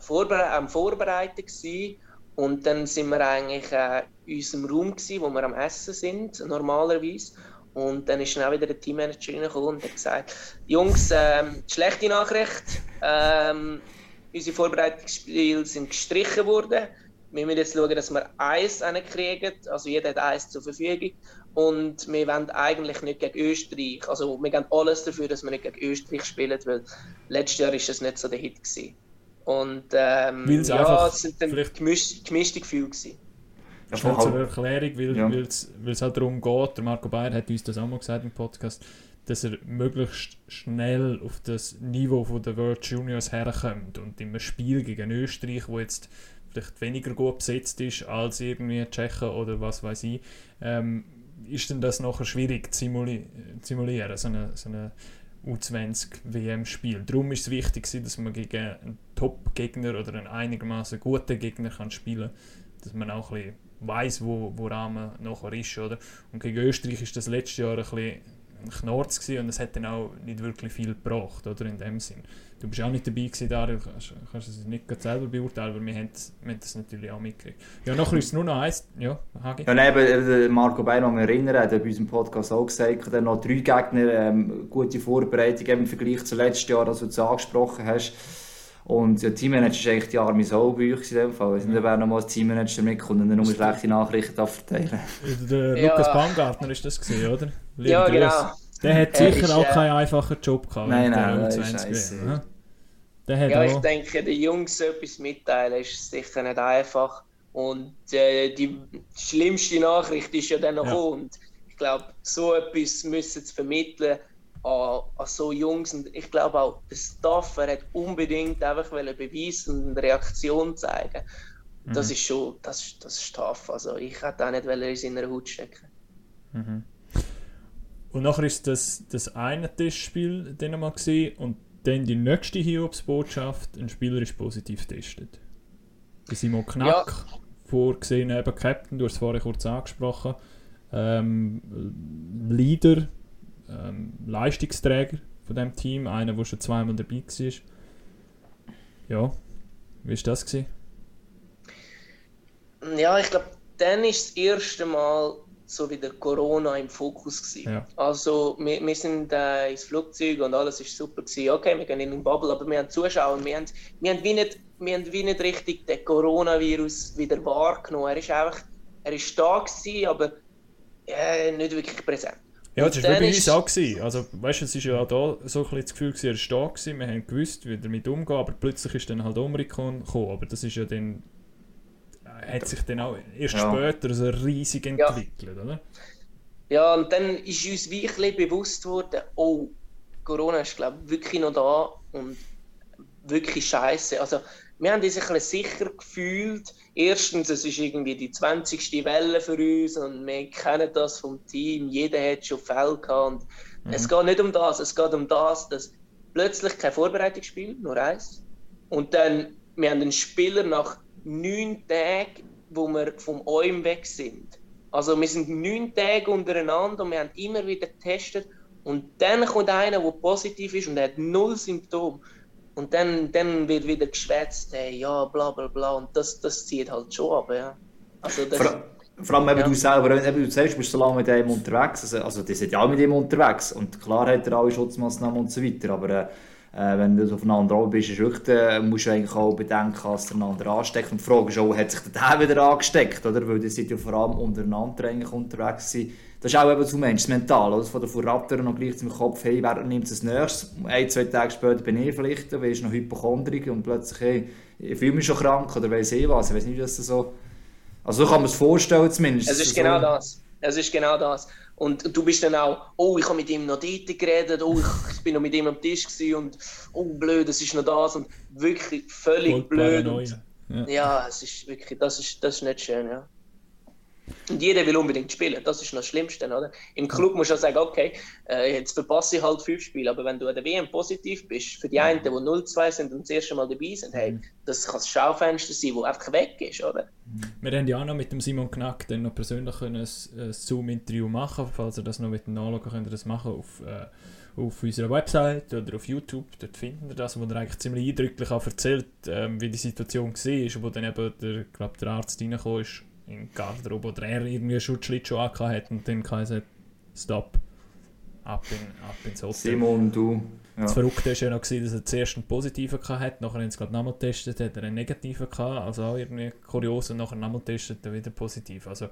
vorbere am Vorbereitet gewesen, und dann sind wir eigentlich äh, in unserem Raum gewesen, wo wir am Essen sind, normalerweise. Und dann ist dann auch wieder der Teammanager reingekommen und hat gesagt, Jungs, ähm, schlechte Nachricht, ähm, unsere Vorbereitungsspiele sind gestrichen worden. Wir müssen jetzt schauen, dass wir eins kriegen. Also jeder hat eins zur Verfügung. Und wir wollen eigentlich nicht gegen Österreich. Also wir geben alles dafür, dass wir nicht gegen Österreich spielen, weil letztes Jahr war es nicht so der Hit. Gewesen. Und ähm, ja, es sind dann gemischte, gemischte Gefühle. Gewesen. Ja, Schnell zur Erklärung, weil ja. es halt darum geht, der Marco Bayer hat uns das auch mal gesagt im Podcast, dass er möglichst schnell auf das Niveau von der World Juniors herkommt und im Spiel gegen Österreich, wo jetzt vielleicht weniger gut besetzt ist als irgendwie Tschechen oder was weiß ich, ähm, ist denn das nachher schwierig zu simuli simulieren, so eine, so eine U20-WM-Spiel. Darum ist es wichtig, dass man gegen einen Top-Gegner oder einen einigermaßen guten Gegner kann spielen kann, dass man auch ein bisschen weiß, wo, woran man nachher ist. Oder? Und gegen Österreich ist das letztes Jahr ein bisschen ein Knorz gewesen und es hat dann auch nicht wirklich viel gebracht, oder, in dem Sinn. Du bist auch nicht dabei gewesen, Dario, kannst, kannst es nicht selber beurteilen, aber wir haben, wir haben das natürlich auch mitgekriegt. Ja, nachher ist es nur noch eins, ja, Hagi? Ja, neben Marco Beinmann erinnern, hat bei unserem Podcast auch gesagt, er noch drei Gegner, ähm, gute Vorbereitung im Vergleich zu letztes Jahr, als du es angesprochen hast. Und der Teammanager ist eigentlich die arme Sau bei euch in dem Fall. Ich weiß nicht, wer noch mal als Teammanager mitkommt und nur schlechte Nachrichten verteilen Der ja. Lukas Baumgartner ist das gesehen, oder? Ja, Grüße. genau. Der hat sicher ist, auch keinen einfachen Job gehabt. Nein, nein, das ist scheiße. ja, ich denke, den Jungs etwas mitteilen ist sicher nicht einfach. Und äh, die schlimmste Nachricht ist ja dann noch ja. Und ich glaube, so etwas müssen zu vermitteln an, an, so Jungs. Und ich glaube auch, der Staffer hat unbedingt einfach beweisen und eine Reaktion zeigen. Das mhm. ist schon, das, das ist tough. Also ich hätte auch nicht in seiner Haut stecken. Mhm. Und nachher ist das, das eine Testspiel dann mal gesehen und dann die nächste Hiobs-Botschaft, ein Spieler ist positiv getestet. Der Simon Knack, ja. vorgesehen eben Captain, du hast es vorher kurz angesprochen, ähm, Leader, ähm, Leistungsträger von dem Team, einer, der schon zweimal dabei war. Ja, wie war das? Gewesen? Ja, ich glaube, dann ist das erste Mal so wie der Corona im Fokus gewesen. Ja. Also wir, wir sind äh, ins Flugzeug und alles ist super gewesen. Okay, wir gehen in den Bubble, aber wir haben Zuschauer wir haben, wir haben, wie, nicht, wir haben wie nicht richtig den Coronavirus wieder wahrgenommen. Er ist einfach, er ist da gewesen, aber äh, nicht wirklich präsent. Ja, das war bei uns auch. Gewesen. Also, weißt du, es war ja auch da so ein bisschen das Gefühl, gewesen, er ist da gewesen. Wir haben gewusst, wie damit umgehen, aber plötzlich ist dann halt Omikron gekommen. Aber das ist ja dann hat sich dann auch erst ja. später so riesig entwickelt, ja. oder? Ja, und dann ist uns wie ein bewusst worden, oh, Corona ist glaube ich wirklich noch da und wirklich scheiße. Also wir haben uns ein bisschen sicher gefühlt. Erstens, es ist irgendwie die 20. Welle für uns und wir kennen das vom Team. Jeder hat schon Fälle gehabt. Mhm. Es geht nicht um das, es geht um das, dass plötzlich kein Vorbereitungsspiel, nur eins. Und dann, wir haben einen Spieler nach neun Tage, wo wir vom OIM weg sind. Also wir sind neun Tage untereinander und wir haben immer wieder getestet. Und dann kommt einer, der positiv ist und hat null Symptome. Und dann, dann wird wieder geschwätzt, hey, ja, bla bla bla. Und das, das zieht halt schon ab. Ja. Also das, vor, vor allem, eben ja. du selber, eben, du du bist so lange mit ihm unterwegs. Also, also die sind ja auch mit ihm unterwegs. Und klar hat er alle Schutzmaßnahmen und so weiter. Aber äh, äh, wenn du aufeinander oben bist, ist wirklich, äh, musst du eigentlich auch bedenken, dass der einander ansteckt. Und die Frage ist auch, hat sich der wieder angesteckt? Oder? Weil die sind ja vor allem untereinander eigentlich unterwegs sind. Das ist auch eben so Mensch, mental. Oder? Von der Vorraptor noch gleich zum Kopf, hey, wer nimmt das nächstes? Ein, zwei Tage später bin ich vielleicht, weil ich noch Hypochondrik und plötzlich, hey, ich fühle mich schon krank oder weiß ich was. Ich weiß nicht, wie das so... Also so kann man es vorstellen zumindest. Es ist genau das. Es ist genau das. Und du bist dann auch, oh, ich habe mit ihm noch dort geredet, oh, ich, bin noch mit ihm am Tisch gewesen und oh, blöd, es ist noch das und wirklich völlig Voll blöd. Und, ja. ja, es ist wirklich, das ist, das ist nicht schön, ja. Und jeder will unbedingt spielen, das ist noch das Schlimmste, oder? Im Club musst du sagen, okay, äh, jetzt verpasse ich halt fünf Spiele, aber wenn du an der WM positiv bist, für die einen, die 0-2 sind und das erste Mal dabei sind, hey, mhm. das kann das Schaufenster sein, das einfach weg ist, oder? Wir haben ja auch noch mit dem Simon Knack dann noch persönlich ein, ein Zoom-Interview machen, falls ihr das noch mit dem Nachschauen könnt ihr das machen auf, äh, auf unserer Website oder auf YouTube, dort findet ihr das, wo er eigentlich ziemlich eindrücklich auch erzählt, ähm, wie die Situation war, wo dann eben der, glaub, der Arzt reingekommen ist in Garderobe oder er irgendwie einen Schutzschlittschuh hat und dann kann er Stop, ab, in, ab ins Hotel. Simon, du. Ja. Das Verrückte war ja noch, gewesen, dass er zuerst einen positiven hatte, nachher haben sie gerade nochmal getestet, hat er einen negativen gehabt, also auch irgendwie kurios und nachher nochmal getestet, dann wieder positiv. Also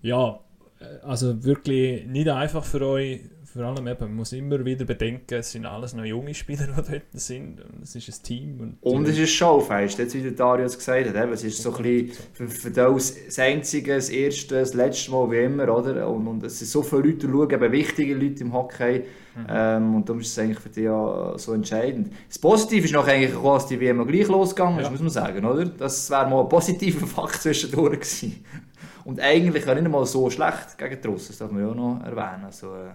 ja, äh, also wirklich nicht einfach für euch vor allem eben, man muss immer wieder bedenken, es sind alles noch junge Spieler, die dort sind. Es ist ein Team. Und, und es ist Showfest, jetzt wie der Darius gesagt hat. Eben, es ist so ein bisschen für, das, das einzige, das erste, das letzte Mal wie immer. Oder? Und, und es sind so viele Leute, die schauen, eben wichtige Leute im Hockey. Mhm. Ähm, und darum ist es eigentlich für dich ja so entscheidend. Das Positive ist noch eigentlich dass die WM gleich losgegangen ist, ja. muss man sagen. Oder? Das wäre mal ein positiver Fakt zwischendurch gewesen. Und eigentlich auch nicht mal so schlecht gegen die Russen, das darf man ja auch noch erwähnen. Also, äh,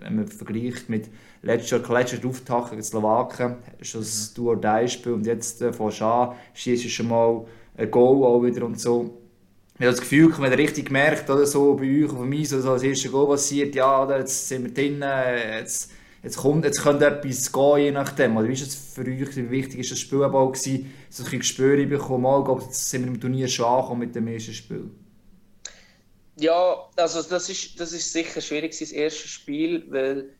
wenn man vergleicht mit letztes Jahr Gletscher Auftauchen gegen Slowaken, ist das mhm. duo spiel und jetzt äh, von Schah schießt schon mal ein Goal auch wieder und so. Ich habe das Gefühl, wenn man richtig gemerkt oder so bei euch auf dem Eis oder so, das erste Goal passiert, ja, jetzt sind wir drin, jetzt, jetzt, kommt, jetzt könnte etwas gehen, je nachdem. Oder wie ist es für euch, wie wichtig ist das Spielball gewesen, so ein Gespür mal, glaube, jetzt sind wir im Turnier schon angekommen mit dem ersten Spiel. Ja, also das ist, das ist sicher schwierig, das erste Spiel, weil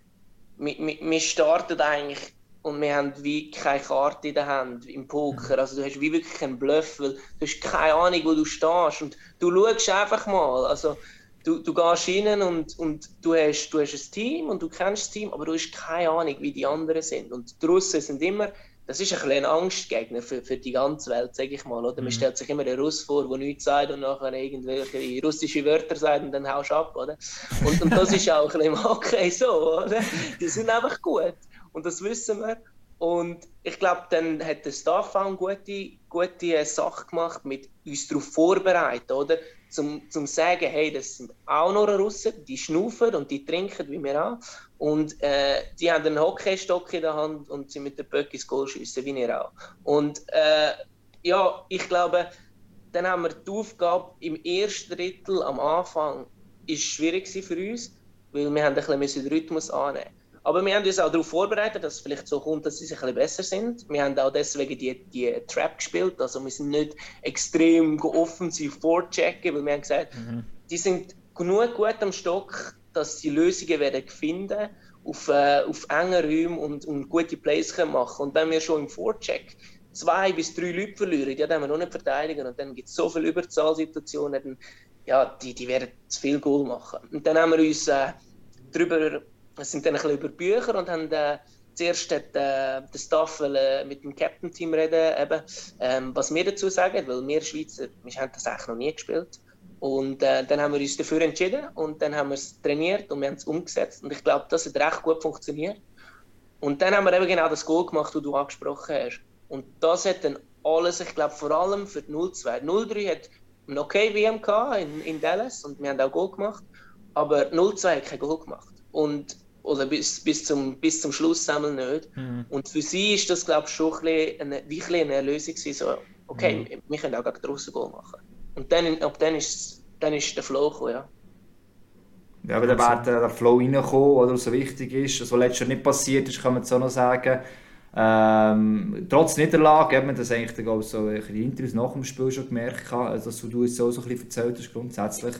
wir, wir starten eigentlich und wir haben wie keine Karte in der Hand im Poker. Also du hast wie wirklich einen Bluff, weil du hast keine Ahnung, wo du stehst und du schaust einfach mal. Also du, du gehst rein und, und du, hast, du hast ein Team und du kennst das Team, aber du hast keine Ahnung, wie die anderen sind. Und die Russen sind immer das ist ein, ein Angstgegner für, für die ganze Welt, sage ich mal. Oder? Man mhm. stellt sich immer einen Russ vor, der nichts sagt und nachher irgendwelche russische Wörter sagt und dann haust du ab. Oder? Und, und das ist auch ein im Hockey so. Oder? Die sind einfach gut. Und das wissen wir. Und ich glaube, dann hat der Staff auch eine gute, gute Sache gemacht, mit uns darauf vorbereiten, oder? Zum, zum sagen, hey, das sind auch noch Russen, die schnaufen und die trinken wie wir auch. Und äh, die haben einen Hockeystock in der Hand und sind mit der Böck ins Goal schiessen, wie ihr auch. Und äh, ja, ich glaube, dann haben wir die Aufgabe im ersten Drittel am Anfang ist schwierig für uns, weil wir haben ein bisschen den Rhythmus annehmen. Aber wir haben uns auch darauf vorbereitet, dass es vielleicht so kommt, dass sie ein bisschen besser sind. Wir haben auch deswegen die, die Trap gespielt, also wir sind nicht extrem offensiv vorchecken, weil wir haben gesagt, mhm. die sind genug gut am Stock, dass sie Lösungen werden finden auf, äh, auf engen Räumen und, und gute Plays können machen Und wenn wir schon im Vorcheck zwei bis drei Leute verlieren, ja, dann haben wir noch nicht verteidigen und dann gibt es so viele Überzahlsituationen, dann, ja, die, die werden zu viel Goal machen. Und dann haben wir uns äh, darüber, sind dann ein bisschen über Bücher und haben äh, zuerst hat, äh, der Staff äh, mit dem Captain-Team reden, eben, ähm, was wir dazu sagen, weil wir Schweizer, wir haben das eigentlich noch nie gespielt. Und äh, dann haben wir uns dafür entschieden und dann haben wir es trainiert und wir haben es umgesetzt. Und ich glaube, das hat recht gut funktioniert. Und dann haben wir eben genau das Goal gemacht, das du angesprochen hast. Und das hat dann alles, ich glaube, vor allem für die 0-2. 0-3 hat ein okay WM in, in Dallas und wir haben auch Goal gemacht. Aber 0-2 hat kein Goal gemacht. Und, oder bis, bis, zum, bis zum Schluss sammeln nicht. Mhm. Und für sie ist das, glaube ich, schon ein bisschen eine, wie ein eine Erlösung. So, okay, mhm. wir können auch gegen draußen Goal machen. Und dann, ab dann ist, dann ist der Flow gekommen, ja. Ja, aber dann wird der Flow reinkommen, oder was so wichtig ist. Was letztes Jahr nicht passiert ist, kann man so noch sagen. Ähm, trotz Niederlage hat man das eigentlich dann, so in den Interviews nach dem Spiel schon gemerkt, also, dass du es auch so ein bisschen erzählt hast grundsätzlich.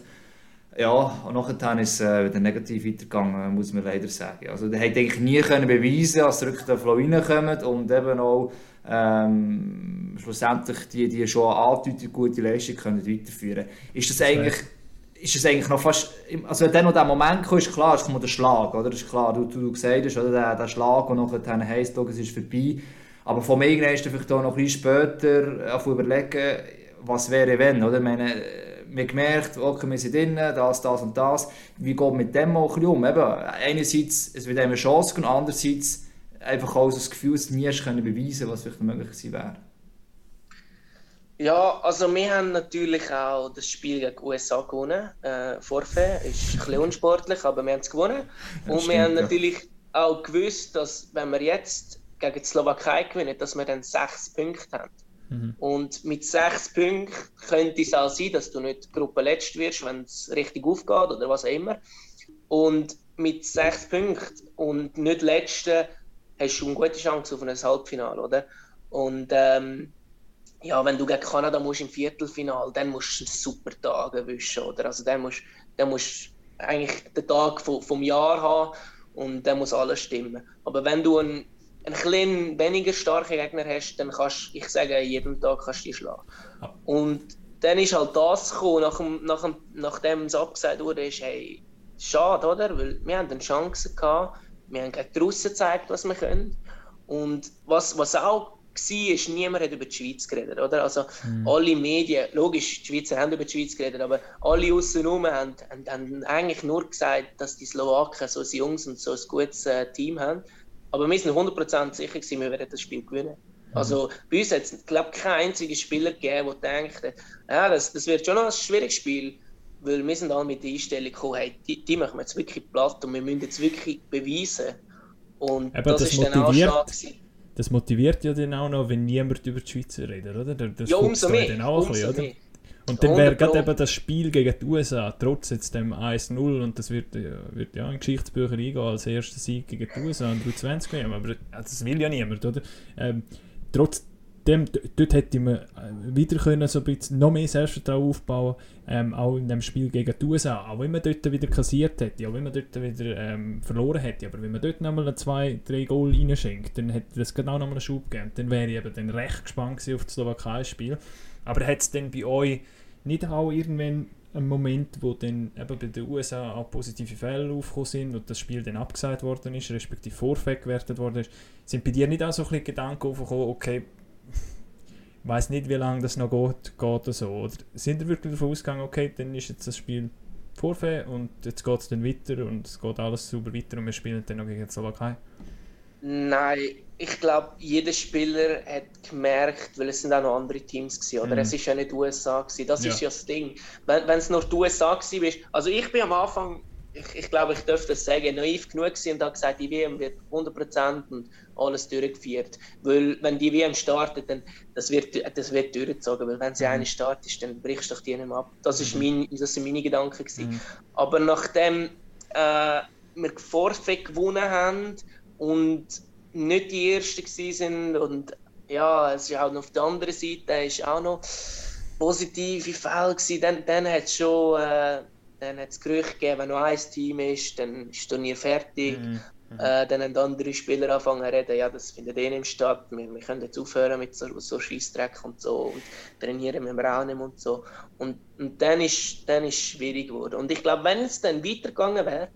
Ja, und nachher ist es äh, wieder negativ weitergegangen, muss man leider sagen. Also, der hätte eigentlich nie können beweisen dass der Flow reinkommt und eben auch ähm, schlussendlich die, die schon andeutend gute Leistung können weiterführen Ist das eigentlich... Ist es eigentlich noch fast, also wenn dann noch der Moment kommt, ist klar, es kommt der Schlag, oder? Das ist klar, du, du, du gesagt hast, oder? Der, der Schlag und nachher heisst, es ist vorbei. Aber von mir ist vielleicht auch noch ein bisschen später auf überlegen, was wäre wenn, oder? Ich meine, wir gemerkt, okay, wir sind drin, das, das und das. Wie geht mit dem auch ein um? Eben, einerseits, es wird eine Chance und andererseits einfach auch das Gefühl, dass du nie können beweisen was vielleicht möglich gewesen wäre. Ja, also wir haben natürlich auch das Spiel gegen die USA gewonnen. Äh, Vorfeld ist ein bisschen unsportlich, aber wir haben es gewonnen. Ja, und stimmt, wir haben ja. natürlich auch gewusst, dass wenn wir jetzt gegen die Slowakei gewinnen, dass wir dann sechs Punkte haben. Mhm. Und mit sechs Punkten könnte es auch sein, dass du nicht Gruppe letzt wirst, wenn es richtig aufgeht oder was auch immer. Und mit sechs Punkten und nicht letzte hast du eine gute Chance auf ein Halbfinale, oder? Und ähm, ja, wenn du gegen Kanada musst im Viertelfinale, dann musst du einen super Tag erwischen, oder? Also dann musst, dann musst du eigentlich den Tag vom, vom Jahr haben und dann muss alles stimmen. Aber wenn du einen, einen kleinen weniger starken Gegner hast, dann kannst ich sage, jeden Tag kannst du dich schlagen. Ja. Und dann ist halt das gekommen, nach dem, nach dem, nachdem es abgesagt wurde, ist, hey, schade, oder? Weil wir haben eine Chance gehabt, wir haben gegen die Russen gezeigt, was wir können. Und was, was auch war, ist, niemand hat über die Schweiz geredet, oder? Also mhm. alle Medien, logisch, die Schweizer haben über die Schweiz geredet, aber alle außenrum haben, haben, haben eigentlich nur gesagt, dass die Slowaken so ein Jungs und so ein gutes äh, Team haben. Aber wir sind 100% sicher gewesen, wir werden das Spiel gewinnen. Also bei uns hat es, glaube ich, keinen einzigen Spieler gegeben, der denkt, ja, das, das wird schon noch ein schwieriges Spiel, weil wir sind alle mit der Einstellung gekommen, hey, die, die machen wir jetzt wirklich platt und wir müssen jetzt wirklich beweisen. Und Aber das, das ist dann auch schade Das motiviert ja dann auch noch, wenn niemand über die Schweizer redet, oder? Das ja, umso mehr. Dann auch umso bisschen, mehr. Und dann wäre gerade eben das Spiel gegen die USA, trotz jetzt dem 1-0, und das wird, wird ja in Geschichtsbücher eingehen als erster Sieg gegen die USA und U20 WM, aber das will ja niemand, oder? Ähm, trotzdem, dort hätte man äh, wieder können so ein bisschen noch mehr Selbstvertrauen aufbauen ähm, auch in dem Spiel gegen die USA, auch wenn man dort wieder kassiert hätte, auch wenn man dort wieder ähm, verloren hätte, aber wenn man dort nochmal zwei, drei Goal reinschenkt, dann hätte das genau nochmal einen Schub gegeben, dann wäre ich eben dann recht gespannt auf das Slowakei-Spiel, aber hat es dann bei euch nicht auch irgendwann einen Moment, wo dann eben bei den USA auch positive Fälle aufgekommen sind und das Spiel dann abgesagt worden ist, respektive Vorfeld gewertet worden ist, sind bei dir nicht auch so ein bisschen Gedanken aufgekommen, okay, ich weiß nicht, wie lange das noch geht, geht oder so, oder sind ihr wirklich davon ausgegangen, okay, dann ist jetzt das Spiel Vorfeld und jetzt geht es dann weiter und es geht alles super weiter und wir spielen dann noch gegen die Slowakei? Nein, ich glaube, jeder Spieler hat gemerkt, weil es sind auch noch andere Teams gewesen, oder? Mm. Es ist ja nicht die USA gewesen. Das ja. ist ja das Ding. Wenn es nur die USA gewesen ist, also ich bin am Anfang, ich, ich glaube, ich dürfte das sagen, naiv genug gewesen und habe gesagt, die WM wird 100% und alles durchgeführt. Weil wenn die WM startet, dann das wird das wird durchgezogen, weil wenn sie mm. eine startet, dann brichst du doch die nicht mehr ab. Das ist mm. mein, das sind meine Gedanken gewesen. Mm. Aber nachdem äh, wir Vorfeld gewonnen haben und nicht die Ersten sind und ja, es ist auch noch auf der anderen Seite ist auch noch positive Fälle gewesen. Dann, dann hat es schon äh, dann hat's Gerüchte gegeben, wenn noch ein Team ist, dann ist das Turnier fertig. Mhm. Mhm. Äh, dann haben andere Spieler angefangen zu reden, ja, das findet eh nicht statt, wir, wir können jetzt aufhören mit so, so Scheissdreck und so und trainieren wir auch nicht und so. Und, und dann ist dann ist schwierig geworden. Und ich glaube, wenn es dann weitergegangen wäre,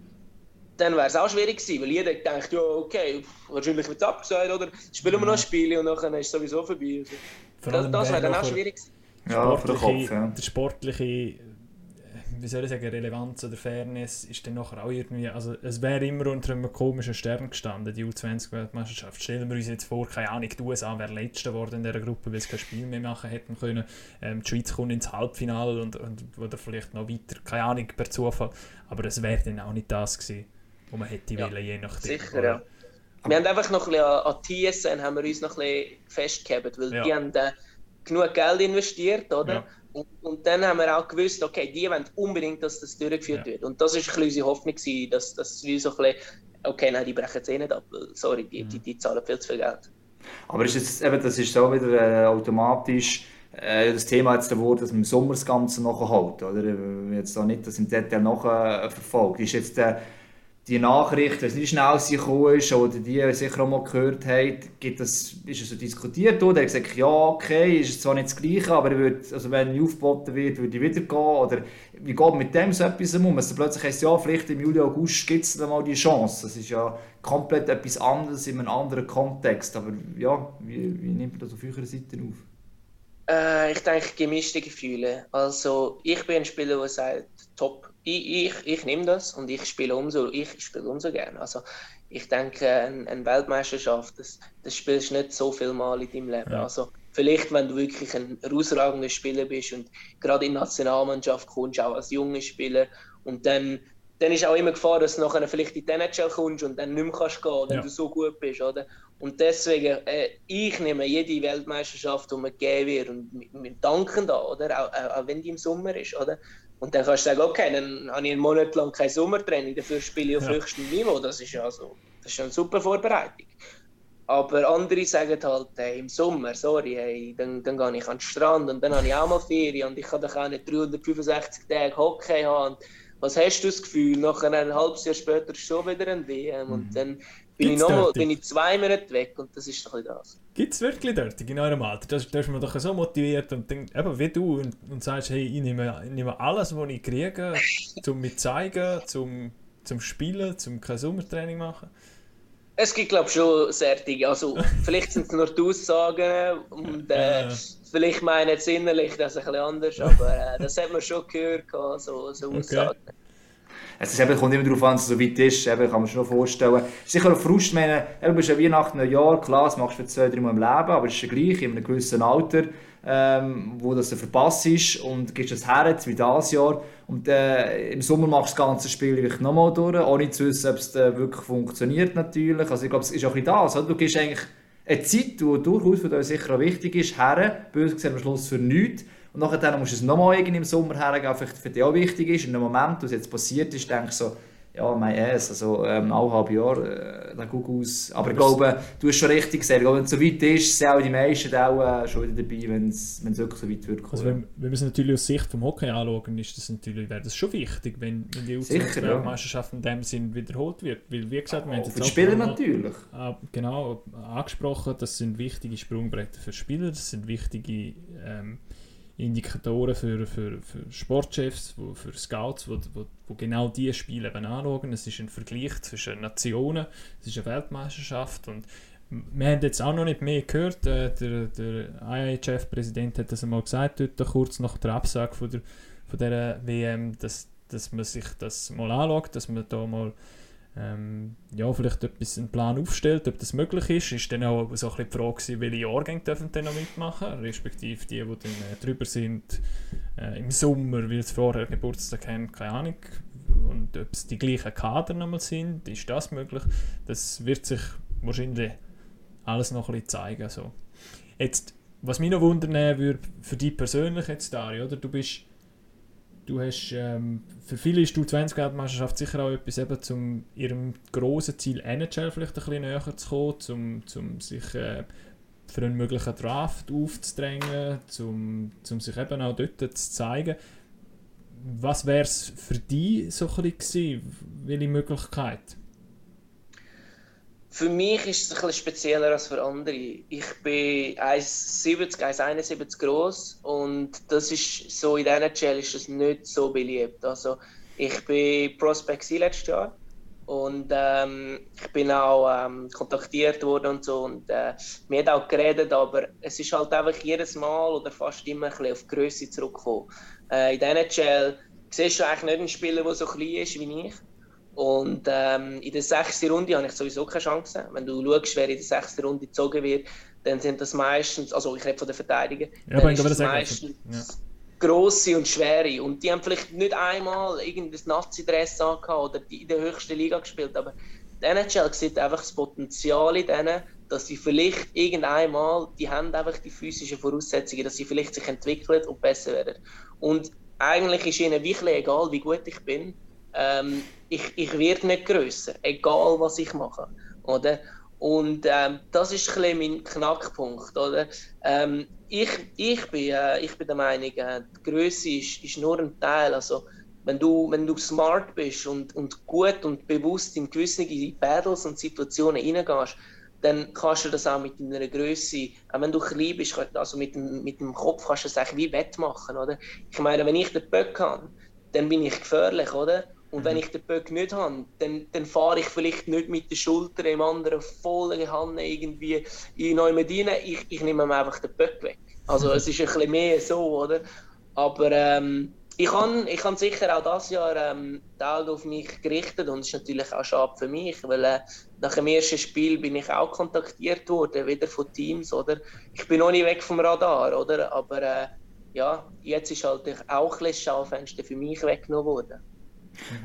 dann wäre es auch schwierig gewesen, weil jeder denkt, ja, okay, wahrscheinlich wird es abgesagt, oder spielen wir noch Spiele und dann ist es sowieso vorbei. Also, das, das wäre dann auch schwierig gewesen. Ja, für den Kopf, ja. Der sportliche, wie soll ich sagen, Relevanz oder Fairness ist dann nachher auch irgendwie, also es wäre immer unter einem komischen Stern gestanden, die U20-Weltmeisterschaft. Stellen wir uns jetzt vor, keine Ahnung, die USA wäre Letzter geworden in dieser Gruppe, weil sie kein Spiel mehr machen hätten können. Ähm, die Schweiz kommt ins Halbfinale und, und oder vielleicht noch weiter, keine Ahnung, per Zufall. Aber es wäre dann auch nicht das gewesen wo man hätte ja, wollen, je nachdem. Sicher, ja. Wir haben einfach noch ein bisschen an, TSN haben wir uns noch ein bisschen festgehabt, weil ja. die haben äh, genug Geld investiert, oder? Ja. Und, und, dann haben wir auch gewusst, okay, die wollen unbedingt, dass das durchgeführt ja. wird. Und das war ein bisschen unsere Hoffnung, gewesen, dass, dass wir so ein bisschen, okay, nein, die brechen es eh nicht ab, sorry, die, die, die zahlen viel zu viel Geld. Aber ist jetzt, eben, das ist so wieder äh, automatisch äh, das Thema jetzt geworden, dass man im Sommer das Ganze nachholt, oder? Jetzt auch nicht das im Detail nachher verfolgt. Ist jetzt äh, die Nachricht, wenn es nicht schnell gekommen ist oder die sicher auch mal gehört haben, gibt das, ist es so diskutiert worden. Er hat gesagt, ja, okay, ist zwar nicht das Gleiche, aber wird, also wenn aufgeboten wird, würde ich wieder gehen. Oder wie geht mit dem so etwas um? Also plötzlich heißt ja, vielleicht im Juli, August gibt es dann mal die Chance. Das ist ja komplett etwas anderes in einem anderen Kontext. Aber ja, wie, wie nimmt man das auf eurer Seite auf? Äh, ich denke, gemischte Gefühle. Also, ich bin ein Spieler, der sagt, top, ich, ich, ich nehme das und ich spiele umso, ich spiele umso gerne. Also ich denke, eine, eine Weltmeisterschaft, das, das spielst du nicht so viel Mal in deinem Leben. Ja. Also vielleicht, wenn du wirklich ein herausragender Spieler bist und gerade in die Nationalmannschaft kommst, auch als junger Spieler und dann, dann ist auch immer Gefahr, dass du nachher vielleicht in die NHL kommst und dann nicht mehr kannst gehen, wenn ja. du so gut bist, oder? Und deswegen, äh, ich nehme jede Weltmeisterschaft, die mir gegeben wird und wir danken da, oder? Auch, auch, auch wenn die im Sommer ist, oder? Und dann kannst du sagen, okay, dann habe ich einen Monat lang kein Sommertraining, dafür spiele ich auf ja. höchstem Niveau. Das ist ja so, das ist eine super Vorbereitung. Aber andere sagen halt, hey, im Sommer, sorry, hey, dann, dann gehe ich an den Strand und dann habe ich auch mal Ferien und ich kann doch auch nicht 365 Tage Hockey haben. Was hast du das Gefühl, nach einem halbes Jahr später ist schon wieder ein WM mhm. und dann, bin ich, noch mal, bin ich zwei Monate weg und das ist doch das. Gibt es wirklich dort in eurem Alter? Da, ist man doch so motiviert und denkt, eben wie du und, und sagst, hey, ich nehme, ich nehme alles, was ich kriege, zum mit zeigen, zum, zum Spielen, zum kein Sommertraining machen. Es gibt, glaube ich, schon sehr Dinge. Also, vielleicht sind es nur die Aussagen und äh, ja. vielleicht meinen sie innerlich das ein bisschen anders, aber äh, das hat man schon gehört, so, so Aussagen. Es ist kommt immer darauf an, dass es so weit ist, eben, kann man sich schon vorstellen. Sicher ein Frust, meine, du bist ja Weihnachten, ein Jahr, klar, das machst du für zwei, drei Mal im Leben, aber es ist ja gleich, in einem gewissen Alter, ähm, wo das verpasst ist und gehst das her, wie dieses Jahr. Und äh, im Sommer machst du das ganze Spiel nochmal durch, ohne zu wissen, ob es äh, wirklich funktioniert natürlich. Also ich glaube, es ist auch ein bisschen das, oder? du gehst eigentlich eine Zeit, die durchaus für dich sicher auch wichtig ist, her, böse gesehen am Schluss für nichts. Und nachher musst du es nochmal im Sommer hergeben, vielleicht für dich auch wichtig ist. Und im Moment, wo es jetzt passiert ist, denkst du so, ja, mein Ass, also ähm, eineinhalb Jahre, äh, dann guck aus. Aber ich glaube, du hast schon richtig gesagt, wenn es so weit ist, sind auch die meisten auch äh, schon wieder dabei, wenn es wirklich so weit wird Also wenn, wenn wir es natürlich aus Sicht vom Hockey anschauen, ist das natürlich, wäre das schon wichtig, wenn, wenn die U20-Weltmeisterschaft ja. in dem Sinn wiederholt wird. Weil, wie gesagt, wir haben jetzt auch Spieler natürlich. Äh, genau, angesprochen, das sind wichtige Sprungbretter für Spieler, das sind wichtige ähm, Indikatoren für, für, für Sportchefs, wo, für Scouts, wo, wo, wo genau diese Spiele eben anschauen. Es ist ein Vergleich zwischen Nationen, es ist eine Weltmeisterschaft und wir haben jetzt auch noch nicht mehr gehört, äh, der, der IHF-Präsident hat das einmal gesagt, dort kurz nach der Absage von der, von der WM, dass, dass man sich das mal anschaut, dass man da mal ähm, ja, vielleicht etwas einen Plan aufstellt, ob das möglich ist. Ist dann auch so ein bisschen die Frage, welche Jahrgänge dürfen dann noch mitmachen, respektive die, die dann äh, drüber sind äh, im Sommer, weil sie vorher Geburtstag haben, keine Ahnung. Und ob es die gleichen Kader nochmal sind, ist das möglich? Das wird sich wahrscheinlich alles noch ein bisschen zeigen. So. Jetzt, was mich noch wundern würde, für dich persönlich jetzt, Dario, oder? du bist du hast, ähm, für viele ist die U20-Weltmeisterschaft sicher auch etwas, eben, um ihrem grossen Ziel NHL vielleicht ein bisschen näher zu kommen, um, um sich äh, für einen möglichen Draft aufzudrängen, um, um sich eben auch dort zu zeigen. Was wäre es für dich so ein bisschen gewesen? Welche Möglichkeit? Für mich ist es bisschen spezieller als für andere. Ich bin 1,70, 1,71 groß und das ist so in dieser Challenge ist das nicht so beliebt. Also ich bin Prospect letztes Jahr und ähm, ich bin auch ähm, kontaktiert worden und so und äh, haben auch geredet, aber es ist halt einfach jedes Mal oder fast immer ein bisschen auf die Größe zurückgekommen. Äh, in dieser Challenge siehst du eigentlich nicht einen Spieler, der so klein ist wie ich und ähm, in der sechsten Runde habe ich sowieso keine Chance. Wenn du schaust, wer in der sechsten Runde gezogen wird, dann sind das meistens, also ich rede von den Verteidigern, ja, dann ist das meistens ja. grosse und schwere. Und die haben vielleicht nicht einmal irgendein Nazi-Dress oder die in der höchsten Liga gespielt, aber die NHL sieht einfach das Potenzial in denen, dass sie vielleicht irgendeinmal, die haben einfach die physischen Voraussetzungen, dass sie vielleicht sich entwickeln und besser werden. Und eigentlich ist ihnen wirklich egal, wie gut ich bin, ähm, ich, ich werde nicht grösser, egal was ich mache. Oder? Und ähm, das ist ein mein Knackpunkt. Oder? Ähm, ich, ich, bin, äh, ich bin der Meinung, äh, die Größe ist, ist nur ein Teil. Also, wenn du, wenn du smart bist und, und gut und bewusst in gewisse Battles und Situationen reingehst, dann kannst du das auch mit deiner Größe, auch wenn du klein bist, also mit dem, mit dem Kopf kannst du das eigentlich wie wettmachen, oder? Ich meine, wenn ich den Böck habe, dann bin ich gefährlich, oder? Und wenn mhm. ich den Böck nicht habe, dann, dann fahre ich vielleicht nicht mit der Schulter im anderen volle Hand irgendwie in neue Medina. Ich, ich nehme mir einfach den Böck weg. Also es ist ein bisschen mehr so, oder? Aber ähm, ich habe ich sicher auch dieses Jahr ähm, Teil auf mich gerichtet und es ist natürlich auch schade für mich, weil äh, nach dem ersten Spiel bin ich auch kontaktiert worden, wieder von Teams, oder? Ich bin noch nicht weg vom Radar, oder? Aber äh, ja, jetzt ist halt auch ein Schaufenster für mich weggenommen worden.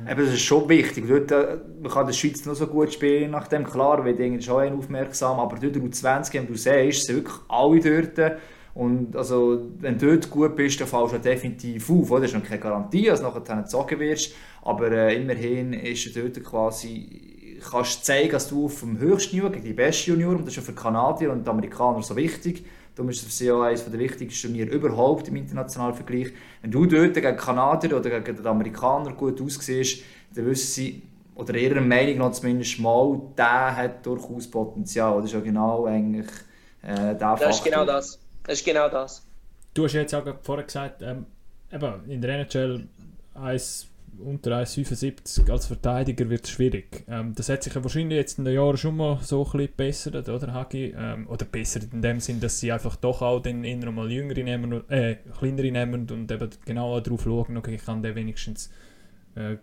Mhm. Eben, das ist schon wichtig. Dort, äh, man kann die Schweiz noch so gut spielen, nachdem klar, weil die schon einen aufmerksam, aber dort U20, wenn du siehst, sind wirklich alle dort. Und also, wenn du dort gut bist, dann fällst du definitiv auf. Oder? Das ist noch keine Garantie, dass du nachher gezogen wirst. Aber äh, immerhin ist dort quasi, kannst du zeigen, dass du auf dem höchsten Niveau, gegen die besten Junior, und das ist ja für Kanadier und Amerikaner so wichtig, Darum ist es für sie auch eines der wichtigsten Turniere überhaupt im internationalen Vergleich. Wenn du dort gegen Kanadier oder gegen den Amerikaner gut aussiehst, dann wissen sie, oder ihrer Meinung nach zumindest mal, der hat durchaus Potenzial. Das ist ja genau eigentlich äh, der Das ist genau das. Das ist genau das. Du hast jetzt auch vorher gesagt, ähm, eben, in der NHL 1, unter 1,75 als Verteidiger wird es schwierig. Ähm, das hat sich ja wahrscheinlich jetzt in den Jahren schon mal so ein bisschen gebessert, oder Hagi? Ähm, oder besser in dem Sinn, dass sie einfach doch auch den inneren mal jüngere nehmen, äh, kleinere nehmen und eben genau darauf schauen, okay, ich kann der wenigstens äh,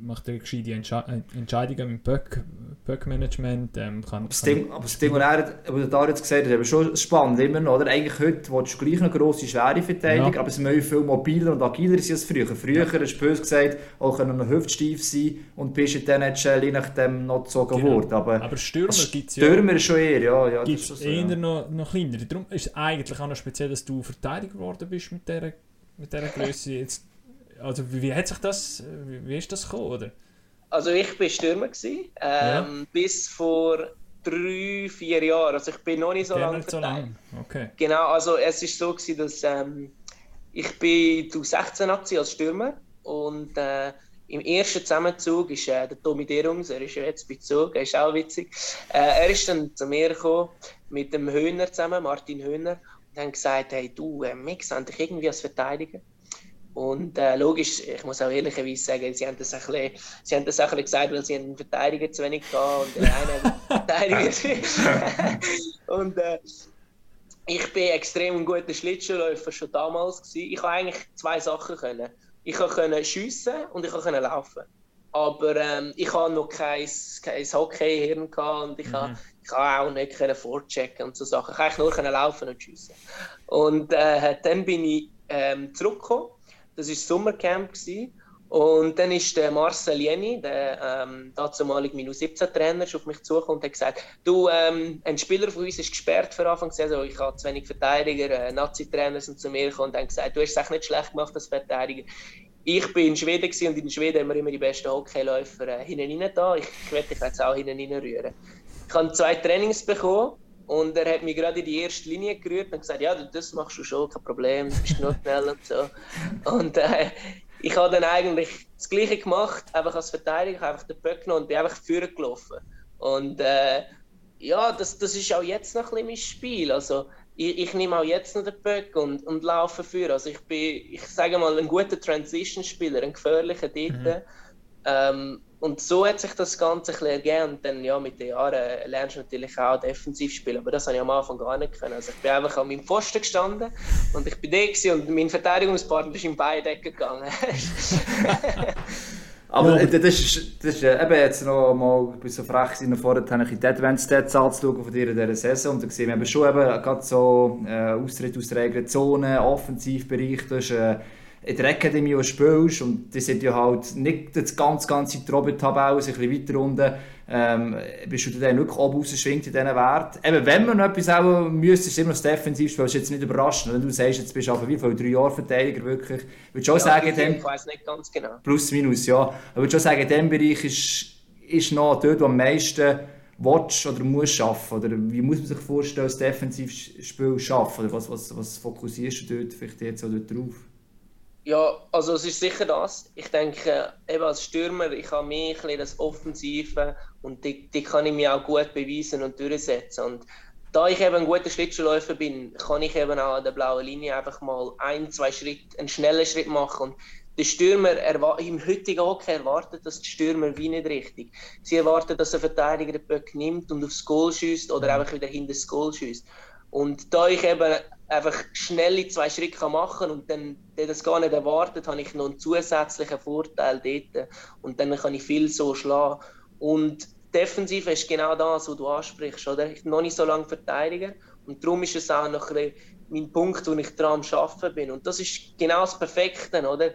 macht er gescheite Entsche Entscheidungen Böck, Böckmanagement. Ähm, kann, das Ding, aber das Ding, was er, er jetzt gesagt hat, ist schon spannend immer oder? Eigentlich heute willst du gleich eine grosse, schwere Verteidigung, ja. aber sie sind viel mobiler und agiler als früher. Früher, ja. hast du böse gesagt, auch können noch hüftsteif sein und bist in der NHL je nachdem noch gezogen genau. worden. Aber, aber Stürmer gibt es ja. Stürmer ist schon eher, ja. ja gibt es so, eher ja. noch, noch kleiner. Darum ist es eigentlich auch noch speziell, dass du Verteidiger geworden bist mit dieser mit dieser Größe. Jetzt also wie, hat sich das, wie, wie ist das gekommen, oder? Also ich war Stürmer, gewesen, ähm, ja. bis vor drei, vier Jahren. Also ich bin noch nicht so lange so lang. Okay. Genau, also es ist so gewesen, dass ähm, ich bin 16 als Stürmer und äh, im ersten Zusammenzug ist äh, der Tommy Derungs, er ist ja jetzt bei Zug, er ist auch witzig. Äh, er ist dann zu mir gekommen mit dem Höhner zusammen, Martin Höhner, und haben gesagt, hey du, äh, wir sehen dich irgendwie als Verteidiger. Und äh, logisch, ich muss auch ehrlicherweise sagen, sie haben das ein bisschen, sie haben das ein bisschen gesagt, weil sie einen Verteidiger zu wenig hatten und der eine Verteidiger. und äh, ich bin extrem ein guter Schlittschuhläufer schon damals gewesen. Ich konnte eigentlich zwei Sachen können. Ich konnte schiessen und ich konnte laufen. Aber ähm, ich hatte noch kein, kein Hockey-Hirn und ich mhm. ich auch nicht vorchecken und so Sachen. Ich konnte nur laufen und schiessen. Und äh, dann bin ich ähm, zurückgekommen das war das Sommercamp. Gewesen. Und dann ist der Marcel Jenny, der ähm, dazumalige Minus 17 Trainer, auf mich zugekommen und hat gesagt, du, ähm, ein Spieler von uns ist gesperrt für Anfang der Saison, ich habe zu wenig Verteidiger, äh, Nazi-Trainer sind zu mir gekommen und haben gesagt, du hast es echt nicht schlecht gemacht als Verteidiger. Ich bin in Schweden und in Schweden haben wir immer die besten Hockeyläufer äh, hinten da. Ich, ich werde dich jetzt auch hinten rein rühren. Ich habe zwei Trainings bekommen und er hat mich gerade in die erste Linie gerührt und gesagt, ja, das machst du schon, kein Problem, du bist nur schnell und so. Und äh, ich habe dann eigentlich das Gleiche gemacht, einfach als Verteidiger, einfach den Böck genommen und bin einfach führen gelaufen. Und äh, ja, das, das ist auch jetzt noch ein bisschen mein Spiel. Also ich, ich nehme auch jetzt noch den Böck und, und laufe für. Also ich bin, ich sage mal, ein guter Transition-Spieler, ein gefährlicher dort. Mhm. Ähm, und so hat sich das Ganze ein bisschen ergeben. Und dann, ja, mit den Jahren lernst du natürlich auch defensiv spielen. Aber das habe ich am Anfang gar nicht können. Also ich bin einfach an meinem Pfosten gestanden und ich bin da und mein Verteidigungspartner ist in beide Ecken gegangen. Aber ja. das ist, das ist eben jetzt noch mal, ich bin so frech gewesen, vorher habe ich die Advanced Stats anzuschauen von dir in dieser Saison und da sehen wir eben schon eben gerade so äh, Austritt aus der eigenen Zone, Offensivbereich, das ist, äh, in der Akademie spielst und die sind ja halt nicht das ganz, ganze Trobbetabelle, ein bisschen weiter unten, ähm, bist du dann wirklich oben rausgeschwingt in diesen Wert. Eben, wenn man etwas auch müsste, ist immer das Defensivspiel, das ist jetzt nicht überraschend. Wenn du sagst, jetzt bist du auf wie viel, drei Jahre Verteidiger wirklich, würde schon ja, sagen, dem, ich weiß nicht ganz genau. Plus, minus, ja. Ich würde schon sagen, in diesem Bereich ist, ist noch dort, wo am meisten willst oder musst schaffen? Oder wie muss man sich vorstellen, das Defensivspiel schaffen? Oder was, was, was fokussierst du dort vielleicht jetzt auch dort drauf? Ja, also es ist sicher das. Ich denke, eben als Stürmer, ich habe mehr das Offensive und die, die kann ich mir auch gut beweisen und durchsetzen. Und da ich eben ein guter Schlittschuhläufer bin, kann ich eben auch an der blauen Linie einfach mal ein, zwei Schritte, einen schnellen Schritt machen. Und der Stürmer im heutigen Hockey erwartet das die Stürmer wie nicht richtig. Sie erwarten, dass ein Verteidiger den Böck nimmt und aufs Goal schießt oder einfach wieder hinter das Goal schießt. Und da ich eben einfach schnelle zwei Schritte machen kann und dann der das gar nicht erwartet, habe ich noch einen zusätzlichen Vorteil dort und dann kann ich viel so schlagen. Und defensiv ist genau das, was du ansprichst, oder? Ich noch nicht so lange verteidigen und darum ist es auch noch ein mein Punkt, wo ich dran am Arbeiten bin. Und das ist genau das Perfekte, oder?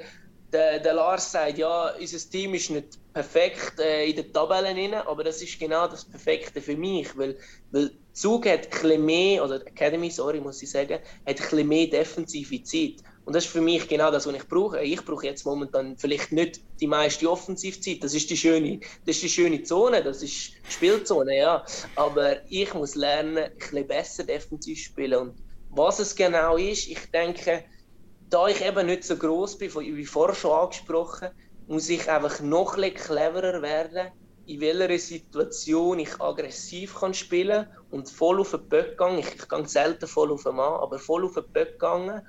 Der, der Lars sagt, ja, unser Team ist nicht perfekt äh, in den Tabellen drin, aber das ist genau das Perfekte für mich, weil, weil Zug hat ein mehr, oder Academy, sorry, muss ich sagen, hat ein mehr defensive Zeit. Und das ist für mich genau das, was ich brauche. Ich brauche jetzt momentan vielleicht nicht die meiste Offensivzeit. Das ist die schöne, das ist die schöne Zone, das ist die Spielzone, ja. Aber ich muss lernen, ein bisschen besser defensiv zu spielen. Und was es genau ist, ich denke, da ich eben nicht so groß bin, wie vorher schon angesprochen, muss ich einfach noch ein cleverer werden, in welcher Situation ich aggressiv kann spielen und voll auf den Böck gehen. Ich, ich gehe selten voll auf den Mann, aber voll auf den Böck gehen.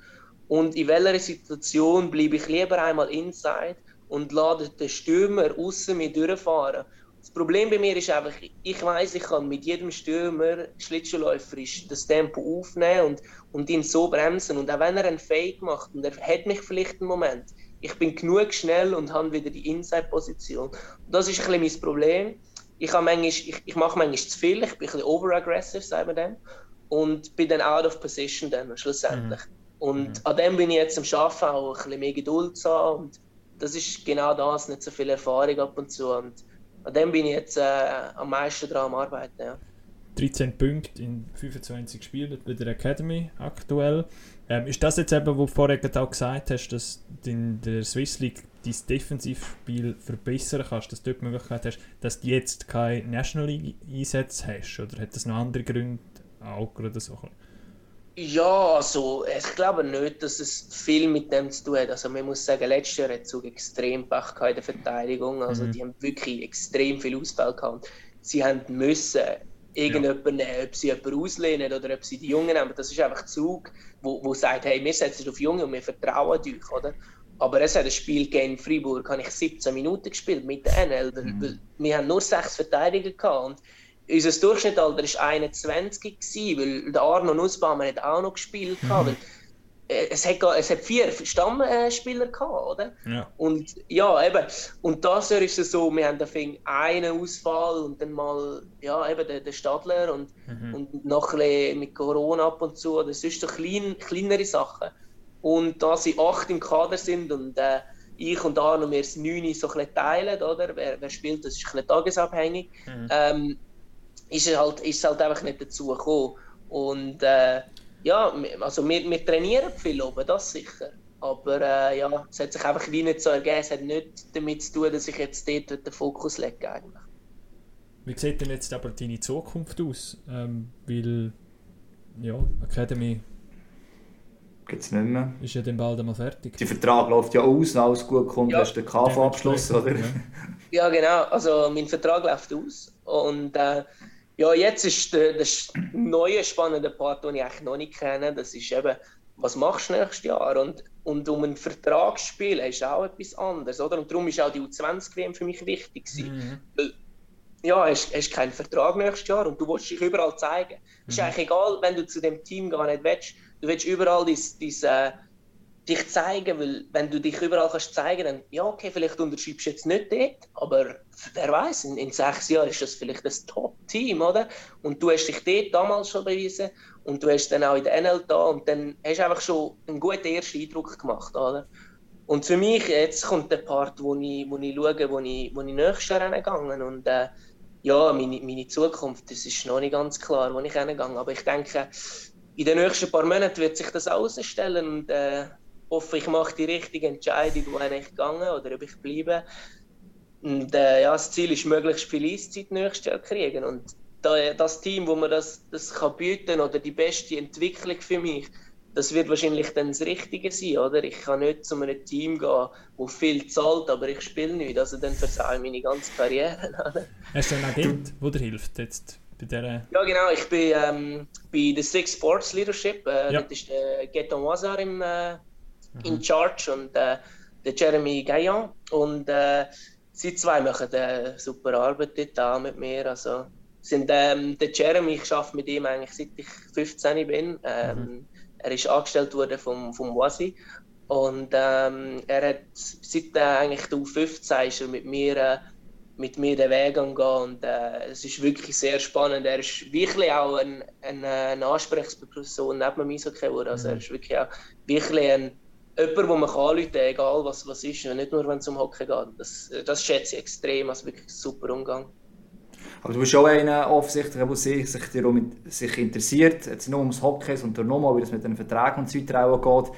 Und in welcher Situation bleibe ich lieber einmal inside und lade den Stürmer außen mir durchfahren. Das Problem bei mir ist einfach, ich weiß, ich kann mit jedem Stürmer schlittschuhläuferisch das Tempo aufnehmen und, und ihn so bremsen. Und auch wenn er einen Fake macht und er hat mich vielleicht einen Moment, ich bin genug schnell und habe wieder die Inside-Position. Das ist ein bisschen mein Problem. Ich, manchmal, ich, ich mache manchmal zu viel, ich bin ein bisschen overaggressive, sagen wir dem, und bin dann out of position dann schlussendlich. Mhm. Und mhm. an dem bin ich jetzt am Arbeiten, auch ein bisschen mehr Geduld zu haben. Und das ist genau das, nicht so viel Erfahrung ab und zu. Und an dem bin ich jetzt äh, am meisten dran am Arbeiten. Ja. 13 Punkte in 25 Spielen bei der Academy aktuell. Ähm, ist das jetzt eben, wo du vorher auch gesagt hast, dass du in der Swiss League dein Defensivspiel verbessern kannst, dass du dort die Möglichkeit hast, dass du jetzt keine National League Einsätze hast? Oder hat das noch andere Gründe auch oder so? Ja, also ich glaube nicht, dass es viel mit dem zu tun hat. Also man muss sagen, letztes Jahr hat Zug extrem Pech in der Verteidigung. Also mhm. die haben wirklich extrem viel Ausfall gehabt. Sie haben müssen irgendjemanden ja. nehmen, ob sie jemanden auslehnen oder ob sie die Jungen nehmen. Das ist einfach Zug, wo, wo sagt, hey, wir setzen auf Junge und wir vertrauen euch, oder? Aber es hat ein Spiel gegen Freiburg, habe ich 17 Minuten gespielt mit der NL, weil, mhm. wir haben nur sechs Verteidiger gehabt unser Durchschnittsalter war 21, gewesen, weil der Arno Nussbaumer hat auch noch gespielt. Mhm. Weil, äh, es, hat, es hat vier Stammspieler gehabt, oder? Ja. Und ja, eben. Und das ist es so, wir haben dann einen Ausfall und dann mal, ja, eben der, der Stadler und, mhm. und noch ein mit Corona ab und zu. Das ist so klein, kleinere Sachen. Und da sie acht im Kader sind und äh, ich und Arno, wir es neun so ein teilen, oder? Wer, wer spielt, das ist ein tagesabhängig. Mhm. Ähm, ist es halt, ist es halt einfach nicht dazu gekommen. Und äh, ja, also wir, wir trainieren viel oben, das sicher. Aber äh, ja, es hat sich einfach wie nicht so ergeben. Es hat nicht damit zu tun, dass ich jetzt dort den Fokus lege eigentlich. Wie sieht denn jetzt aber deine Zukunft aus? Ähm, weil, ja, Academy Geht's nicht mehr. Ist ja dann bald einmal fertig. Der Vertrag läuft ja aus, alles gut kommt, ja. hast du den KV-Abschluss, oder? Ja, genau. Also mein Vertrag läuft aus und äh, ja, jetzt ist der, der neue spannende Part, den ich eigentlich noch nicht kenne. Das ist eben, was machst du nächstes Jahr? Und, und um einen Vertrag zu spielen, ist auch etwas anderes. Oder? Und darum ist auch die U20-WM für mich wichtig. Mhm. Weil, ja, hast, hast keinen Vertrag nächstes Jahr und du willst dich überall zeigen. Mhm. Ist eigentlich egal, wenn du zu dem Team gar nicht willst. Du willst überall dies, dies, äh, dich zeigen, weil wenn du dich überall kannst zeigen, dann ja okay, vielleicht unterschreibst du jetzt nicht dort, aber wer weiß, in, in, sechs Jahren ist das vielleicht das Top-Team, oder? Und du hast dich dort damals schon bewiesen und du hast dann auch in der NL da und dann hast du einfach schon einen guten ersten Eindruck gemacht, oder? Und für mich, jetzt kommt der Part, wo ich, wo ich schaue, wo ich, wo ich nächstes Jahr hingegangen und äh, ja, meine, meine Zukunft, das ist noch nicht ganz klar, wo ich hingegangen aber ich denke, in den nächsten paar Monaten wird sich das ausstellen und äh, hoffe, ich mache die richtige Entscheidung, wo ich gegangen oder ob ich bleibe. Und äh, ja, das Ziel ist, möglichst viel Eiszeit nächstes Jahr zu kriegen. Und da, das Team, wo mir das, das kann bieten oder die beste Entwicklung für mich, das wird wahrscheinlich dann das Richtige sein, oder? Ich kann nicht zu einem Team gehen, das viel zahlt, aber ich spiele nicht. Also dann versaue ich meine ganze Karriere. Oder? Hast du einen Agent, der dir hilft jetzt bei dieser... Ja genau, ich bin ähm, bei der Six Sports Leadership. Äh, ja. Das ist der Gaetan Wazar im... Äh, mhm. in Charge und äh, der Jeremy Gaillon. Und äh, sie zwei machen eine super Arbeit dort mit mir. Also, sind, ähm, der Jeremy, ich arbeite mit ihm eigentlich seit ich 15 bin. Ähm, mhm. Er ist angestellt worden vom, vom Wasi. Und ähm, er hat seit äh, eigentlich du 15 ist er mit mir, äh, mit mir den Weg angehen. Und äh, es ist wirklich sehr spannend. Er ist wirklich auch ein, ein, eine Ansprechperson neben dem Eishockey. Also mhm. er ist wirklich auch wirklich ein jemand, wo man kann anrufen kann, egal was, was ist, nicht nur wenn es um Hockey geht. Das, das schätze ich extrem, also wirklich super Umgang. Aber du bist auch einer offensichtlich, der sich, sich, interessiert, jetzt nicht nur ums Hockey, sondern nochmal, wie das mit den Verträgen und so weiter auch geht.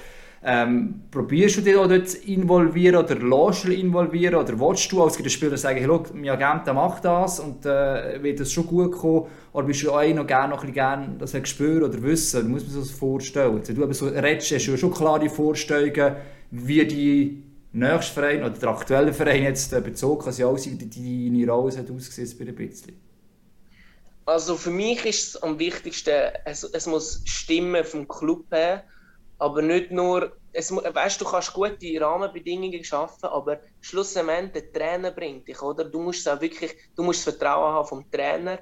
Ähm, probierst du dich auch dort zu involvieren oder lässt du involvieren oder willst du als Spieler sagen, hey, schau, mein Agent macht das und äh, wird das schon gut kommen oder bist du auch noch gerne noch ein bisschen das spüren oder wissen, du musst mir das vorstellen. Wenn du aber so redest, hast du schon klare Vorstellungen, wie die nächste Verein oder der aktuelle Verein jetzt bezogen, kann auch sagen, deine Rolle hat ausgesetzt bei ein bisschen? Also für mich ist es am wichtigsten, es, es muss stimmen vom Club her, aber nicht nur, es, weißt, du kannst gute Rahmenbedingungen schaffen, aber schlussendlich der Trainer bringt dich, oder? Du musst auch wirklich, du musst das Vertrauen haben vom Trainer,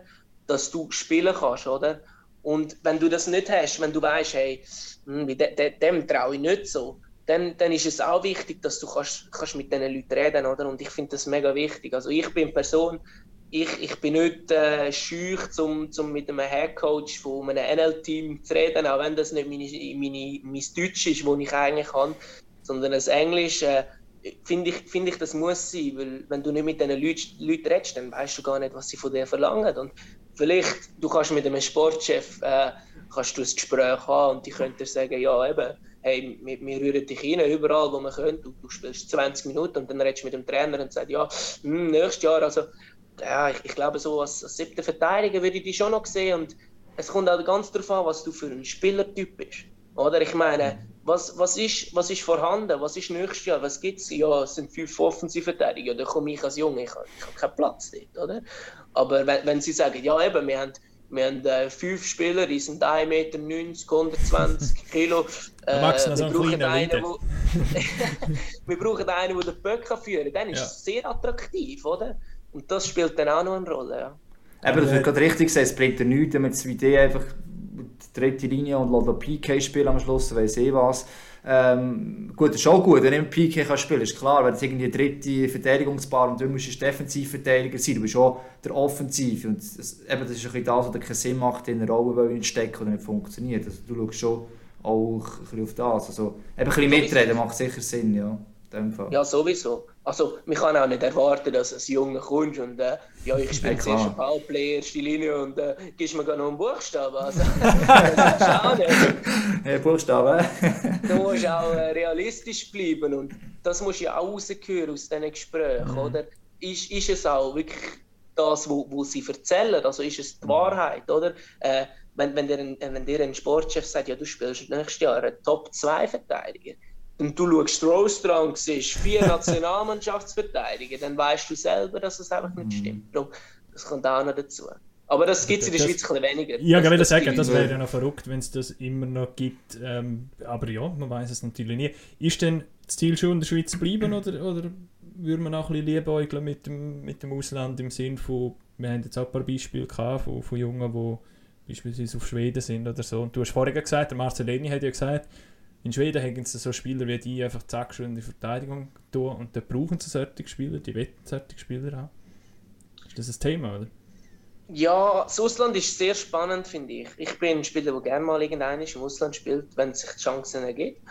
dass du spielen kannst, oder? Und wenn du das nicht hast, wenn du weißt, hey, hm, de, de, dem traue ich nicht so, dann, dann ist es auch wichtig, dass du kannst, kannst mit diesen Leuten reden, oder? Und ich finde das mega wichtig. Also ich bin Person, ich, ich bin nicht äh, schüch, um zum mit einem Headcoach von einem NL-Team zu reden, auch wenn das nicht meine, meine, mein Deutsch ist, das ich eigentlich kann, sondern das Englisch, äh, finde ich, find ich, das muss sein, weil wenn du nicht mit diesen Leuten, Leuten redest, dann weißt du gar nicht, was sie von dir verlangen. Und vielleicht, du kannst mit einem Sportchef äh, kannst du ein Gespräch haben und die können dir sagen, ja eben, hey, wir, wir rühren dich rein, überall, wo wir können, du, du spielst 20 Minuten und dann redest du mit dem Trainer und sagst, ja, mh, hm, nächstes Jahr, also ja, ich, ich, glaube, so als, als siebter Verteidiger würde ich die schon noch sehen. Und es kommt auch ganz darauf an, was du für ein Spielertyp bist. Oder ich meine, was, was, ist, was ist vorhanden? Was ist nächstes Jahr? Was gibt es? Ja, es sind fünf Offensivverteidiger. Da komme ich als Junge, ich habe, ich habe keinen Platz dort. Oder? Aber wenn, wenn sie sagen, ja, eben, wir haben, wir haben äh, fünf Spieler, die sind 1,90 Meter, 120 Kilo. Äh, wir, so brauchen einen, wo, wir brauchen einen, der den Böck führen kann. Dann ist ja. es sehr attraktiv, oder? Und das spielt dann auch noch eine Rolle. Ja. Eben, das wird gerade richtig gesagt, es bringt ja nichts, wenn man 2D einfach die dritte Linie und lässt PK spielen am Schluss, weiss eh was. Ähm, gut, das ist auch gut, wenn du PK kann spielen ist klar, wenn du irgendwie eine dritte Verteidigungsbar und du musst ein Defensivverteidiger sein, du bist auch der Offensiv und das, eben, das ist ein bisschen das, was keinen Sinn macht, in eine Rolle nicht stecken oder nicht funktioniert. Also, du schaust schon auch ein bisschen auf das. Also, eben ein bisschen mitreden macht sicher Sinn, ja. Ja, sowieso. Also, man kann auch nicht erwarten, dass ein Junge kommt und äh, ja, ich spiele ja, zuerst Powerplay, erste Linie und äh, gibst mir noch einen Buchstaben. Also, das ist auch nicht. Ja, Buchstaben. du musst auch äh, realistisch bleiben und das musst du ja auch rausgehören aus diesen Gesprächen, mhm. oder? Ist, ist es auch wirklich das, was wo sie erzählen? Also ist es die mhm. Wahrheit, oder? Äh, wenn, wenn, dir ein, wenn dir ein Sportchef sagt, ja, du spielst nächstes Jahr einen Top-2-Verteidiger, und du schaust Rose dran, siehst vier Nationalmannschaftsverteidiger, dann weißt du selber, dass es einfach nicht mhm. stimmt. Darum, das kommt auch noch dazu. Aber das gibt es in der Schweiz ein bisschen weniger. Ja, ich würde sagen, das wäre ja noch verrückt, wenn es das immer noch gibt. Ähm, aber ja, man weiß es natürlich nie. Ist denn das Ziel schon in der Schweiz bleiben oder, oder würde man auch ein bisschen liebäugeln mit dem, mit dem Ausland im Sinn von, wir haben jetzt auch ein paar Beispiele gehabt von, von Jungen, die beispielsweise auf Schweden sind oder so. Und du hast vorher gesagt, der Marcelini hat ja gesagt, in Schweden haben sie so Spieler wie die einfach zack schon in die Verteidigung tun und dann brauchen sie solche Spieler, die wollen solche Spieler haben. Ist das ein Thema, oder? Ja, das Ausland ist sehr spannend, finde ich. Ich bin ein Spieler, der gerne mal irgendein im Ausland spielt, wenn es sich die Chancen ergibt.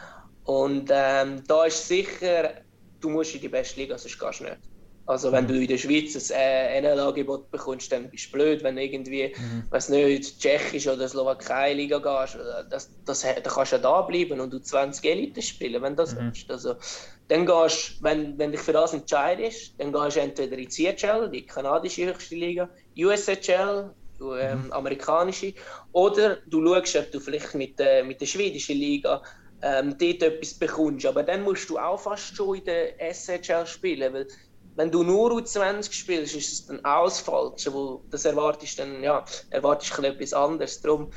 Und ähm, da ist sicher, du musst in die beste Liga, sonst gehst du nicht. Also wenn du in der Schweiz ein äh, NL-Angebot bekommst, dann bist du blöd, wenn du irgendwie, mhm. weiß nicht, Tschechisch oder Slowakei-Liga gehst, das, das, dann kannst du ja da bleiben und du 20 Elite spielen, wenn du das mhm. willst. Also, dann gehst wenn, wenn dich für das entscheidest, dann gehst du entweder in die CHL, die kanadische höchste Liga, USHL, ähm, mhm. amerikanische, oder du schaust, ob du vielleicht mit, äh, mit der schwedischen Liga ähm, dort etwas bekommst. Aber dann musst du auch fast schon in der SHL spielen, weil wenn du nur U20 spielst, ist es dann auch das Falsche, wo das erwartest dann, ja, erwartest du etwas anderes. Darum,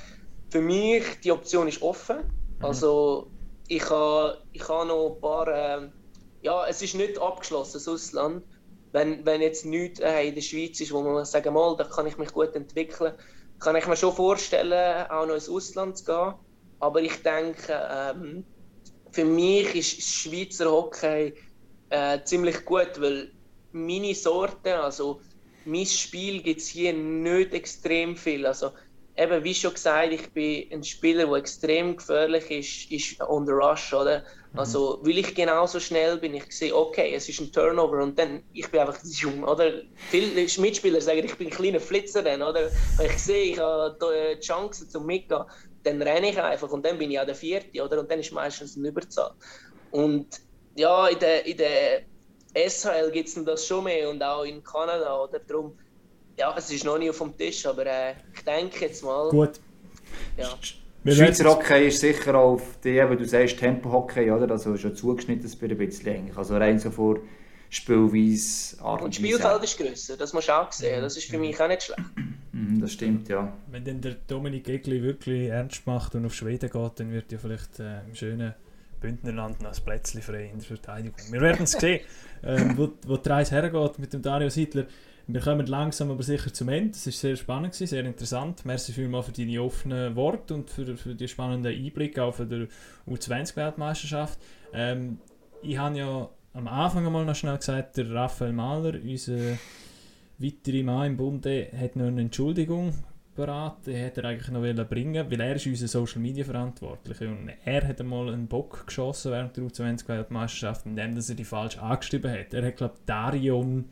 für mich, die Option ist offen. Mhm. Also, ich habe ich ha noch ein paar, äh, ja, es ist nicht abgeschlossen, das Ausland. Wenn, wenn jetzt nichts äh, in der Schweiz ist, wo man sagen mal, da kann ich mich gut entwickeln, kann ich mir schon vorstellen, auch noch ins Ausland zu gehen. Aber ich denke, ähm, für mich ist Schweizer Hockey äh, ziemlich gut, weil meine Sorte, also mein Spiel gibt es hier nicht extrem viel. Also eben, wie schon gesagt, ich bin ein Spieler, der extrem gefährlich ist, ist on the rush, oder? Mhm. Also, weil ich genauso schnell bin, ich sehe, okay, es ist ein Turnover und dann, ich bin einfach jung, oder? Viele Mitspieler sagen, ich bin ein kleiner Flitzer dann, oder? Wenn ich sehe, ich habe die Chance zum Mitgehen, dann renne ich einfach und dann bin ich auch der Vierte, oder? Und dann ist meistens eine Überzahl. Und ja, in der, in der SHL gibt es das schon mehr und auch in Kanada. Oder? Darum, ja, es ist noch nicht auf dem Tisch, aber äh, ich denke jetzt mal. Gut. Ja. Schweizer Hockey ist sicher auf die, wie du sagst, Tempo-Hockey, oder? Also schon zugeschnitten ein bisschen eigentlich. Also rein so vor Spielweise, Art und, und das Spielfeld ist grösser, das musst du auch sehen. Das ist für mich auch nicht schlecht. Mhm, das stimmt, ja. Wenn dann der Dominik Egli wirklich ernst macht und auf Schweden geht, dann wird ja vielleicht äh, im schönen Bündnerland noch ein Plätzchen frei in der Verteidigung. Wir werden es sehen, ähm, wo, wo die Reise hergeht mit dem Dario Siedler. Wir kommen langsam aber sicher zum Ende. Es war sehr spannend, gewesen, sehr interessant. Merci vielmals für deine offenen Worte und für, für die spannenden Einblicke auch für die U20-Weltmeisterschaft. Ähm, ich habe ja am Anfang einmal noch schnell gesagt, der Raphael Mahler, unser weiterer Mann im Bunde, hat noch eine Entschuldigung beraten, die hätte er eigentlich noch bringen weil er ist unser Social Media Verantwortlicher und er hat einmal einen Bock geschossen während der U20-Weltmeisterschaft, indem er die falsch angeschrieben hat. Er hat, glaube ich, Darion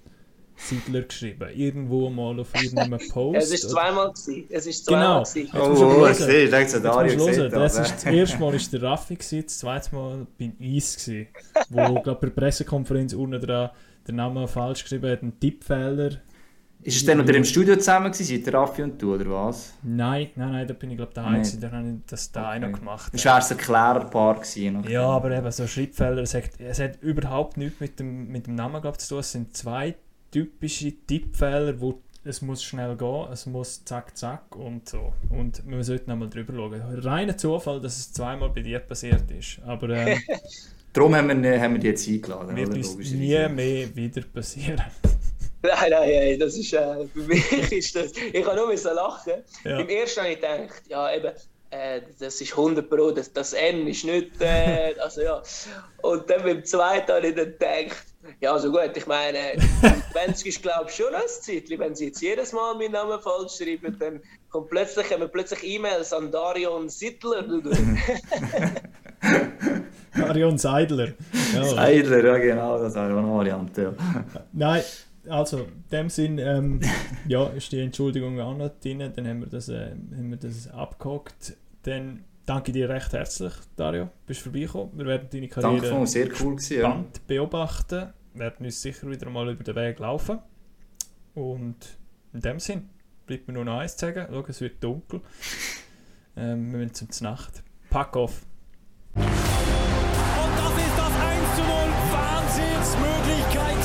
Siedler geschrieben. Irgendwo mal auf irgendeinem Post. es ist zweimal gewesen. Es ist zweimal genau. Oh, oh, ich sehe, ich denke, Dario gesehen. Das, das, ist das erste Mal war der Raffi, gewesen, das zweite Mal bin ich gewesen, wo, glaube bei der Pressekonferenz unten dran den Namen falsch geschrieben hat, ein Tippfehler. Ist es dann noch im Studio zusammen gewesen, der Raffi und du, oder was? Nein, nein, nein, da bin ich glaube daheim gewesen, da habe ich das da okay. noch gemacht. Das wäre ein Klärerpaar gewesen. Ja, aber eben so Schrittfehler, es hat, es hat überhaupt nichts mit dem, mit dem Namen glaub, zu tun, es sind zwei typische Tippfehler, wo es muss schnell gehen, es muss zack, zack und so. Und wir sollten einmal drüber schauen. Reiner Zufall, dass es zweimal bei dir passiert ist. Aber ähm, Darum haben wir, haben wir die jetzt eingeladen. Wird uns nie mehr wieder passieren. Nein, nein, nein, das ist, äh, für mich ist das, ich kann nur so lachen. Ja. Im ersten habe ich gedacht, ja eben, äh, das ist 100 Pro, das, das N ist nicht, äh, also ja. Und dann beim zweiten habe ich dann gedacht, ja, also gut, ich meine, 20 ist glaube ich schon ein Zeitchen. Wenn sie jetzt jedes Mal meinen Namen falsch schreiben, dann kommt plötzlich, kommen plötzlich E-Mails an Darion Sittler. Darion Seidler. Ja. Seidler, ja genau, das ist auch eine Variante. Ja. Nein, also in dem Sinn ähm, ja, ist die Entschuldigung auch noch drin, dann haben wir das, äh, haben wir das abgehakt. Dann danke dir recht herzlich, Dario, bist vorbeigekommen. Wir werden deine Karriere Danke, sehr cool gewesen, ja. beobachten, werden uns sicher wieder mal über den Weg laufen. Und in dem Sinn bleibt mir nur noch eins zu sagen. Schau, es wird dunkel. Ähm, wir müssen zum Nacht. Pack auf! Und das ist das 1 zu 0. Wahnsinnsmöglichkeit.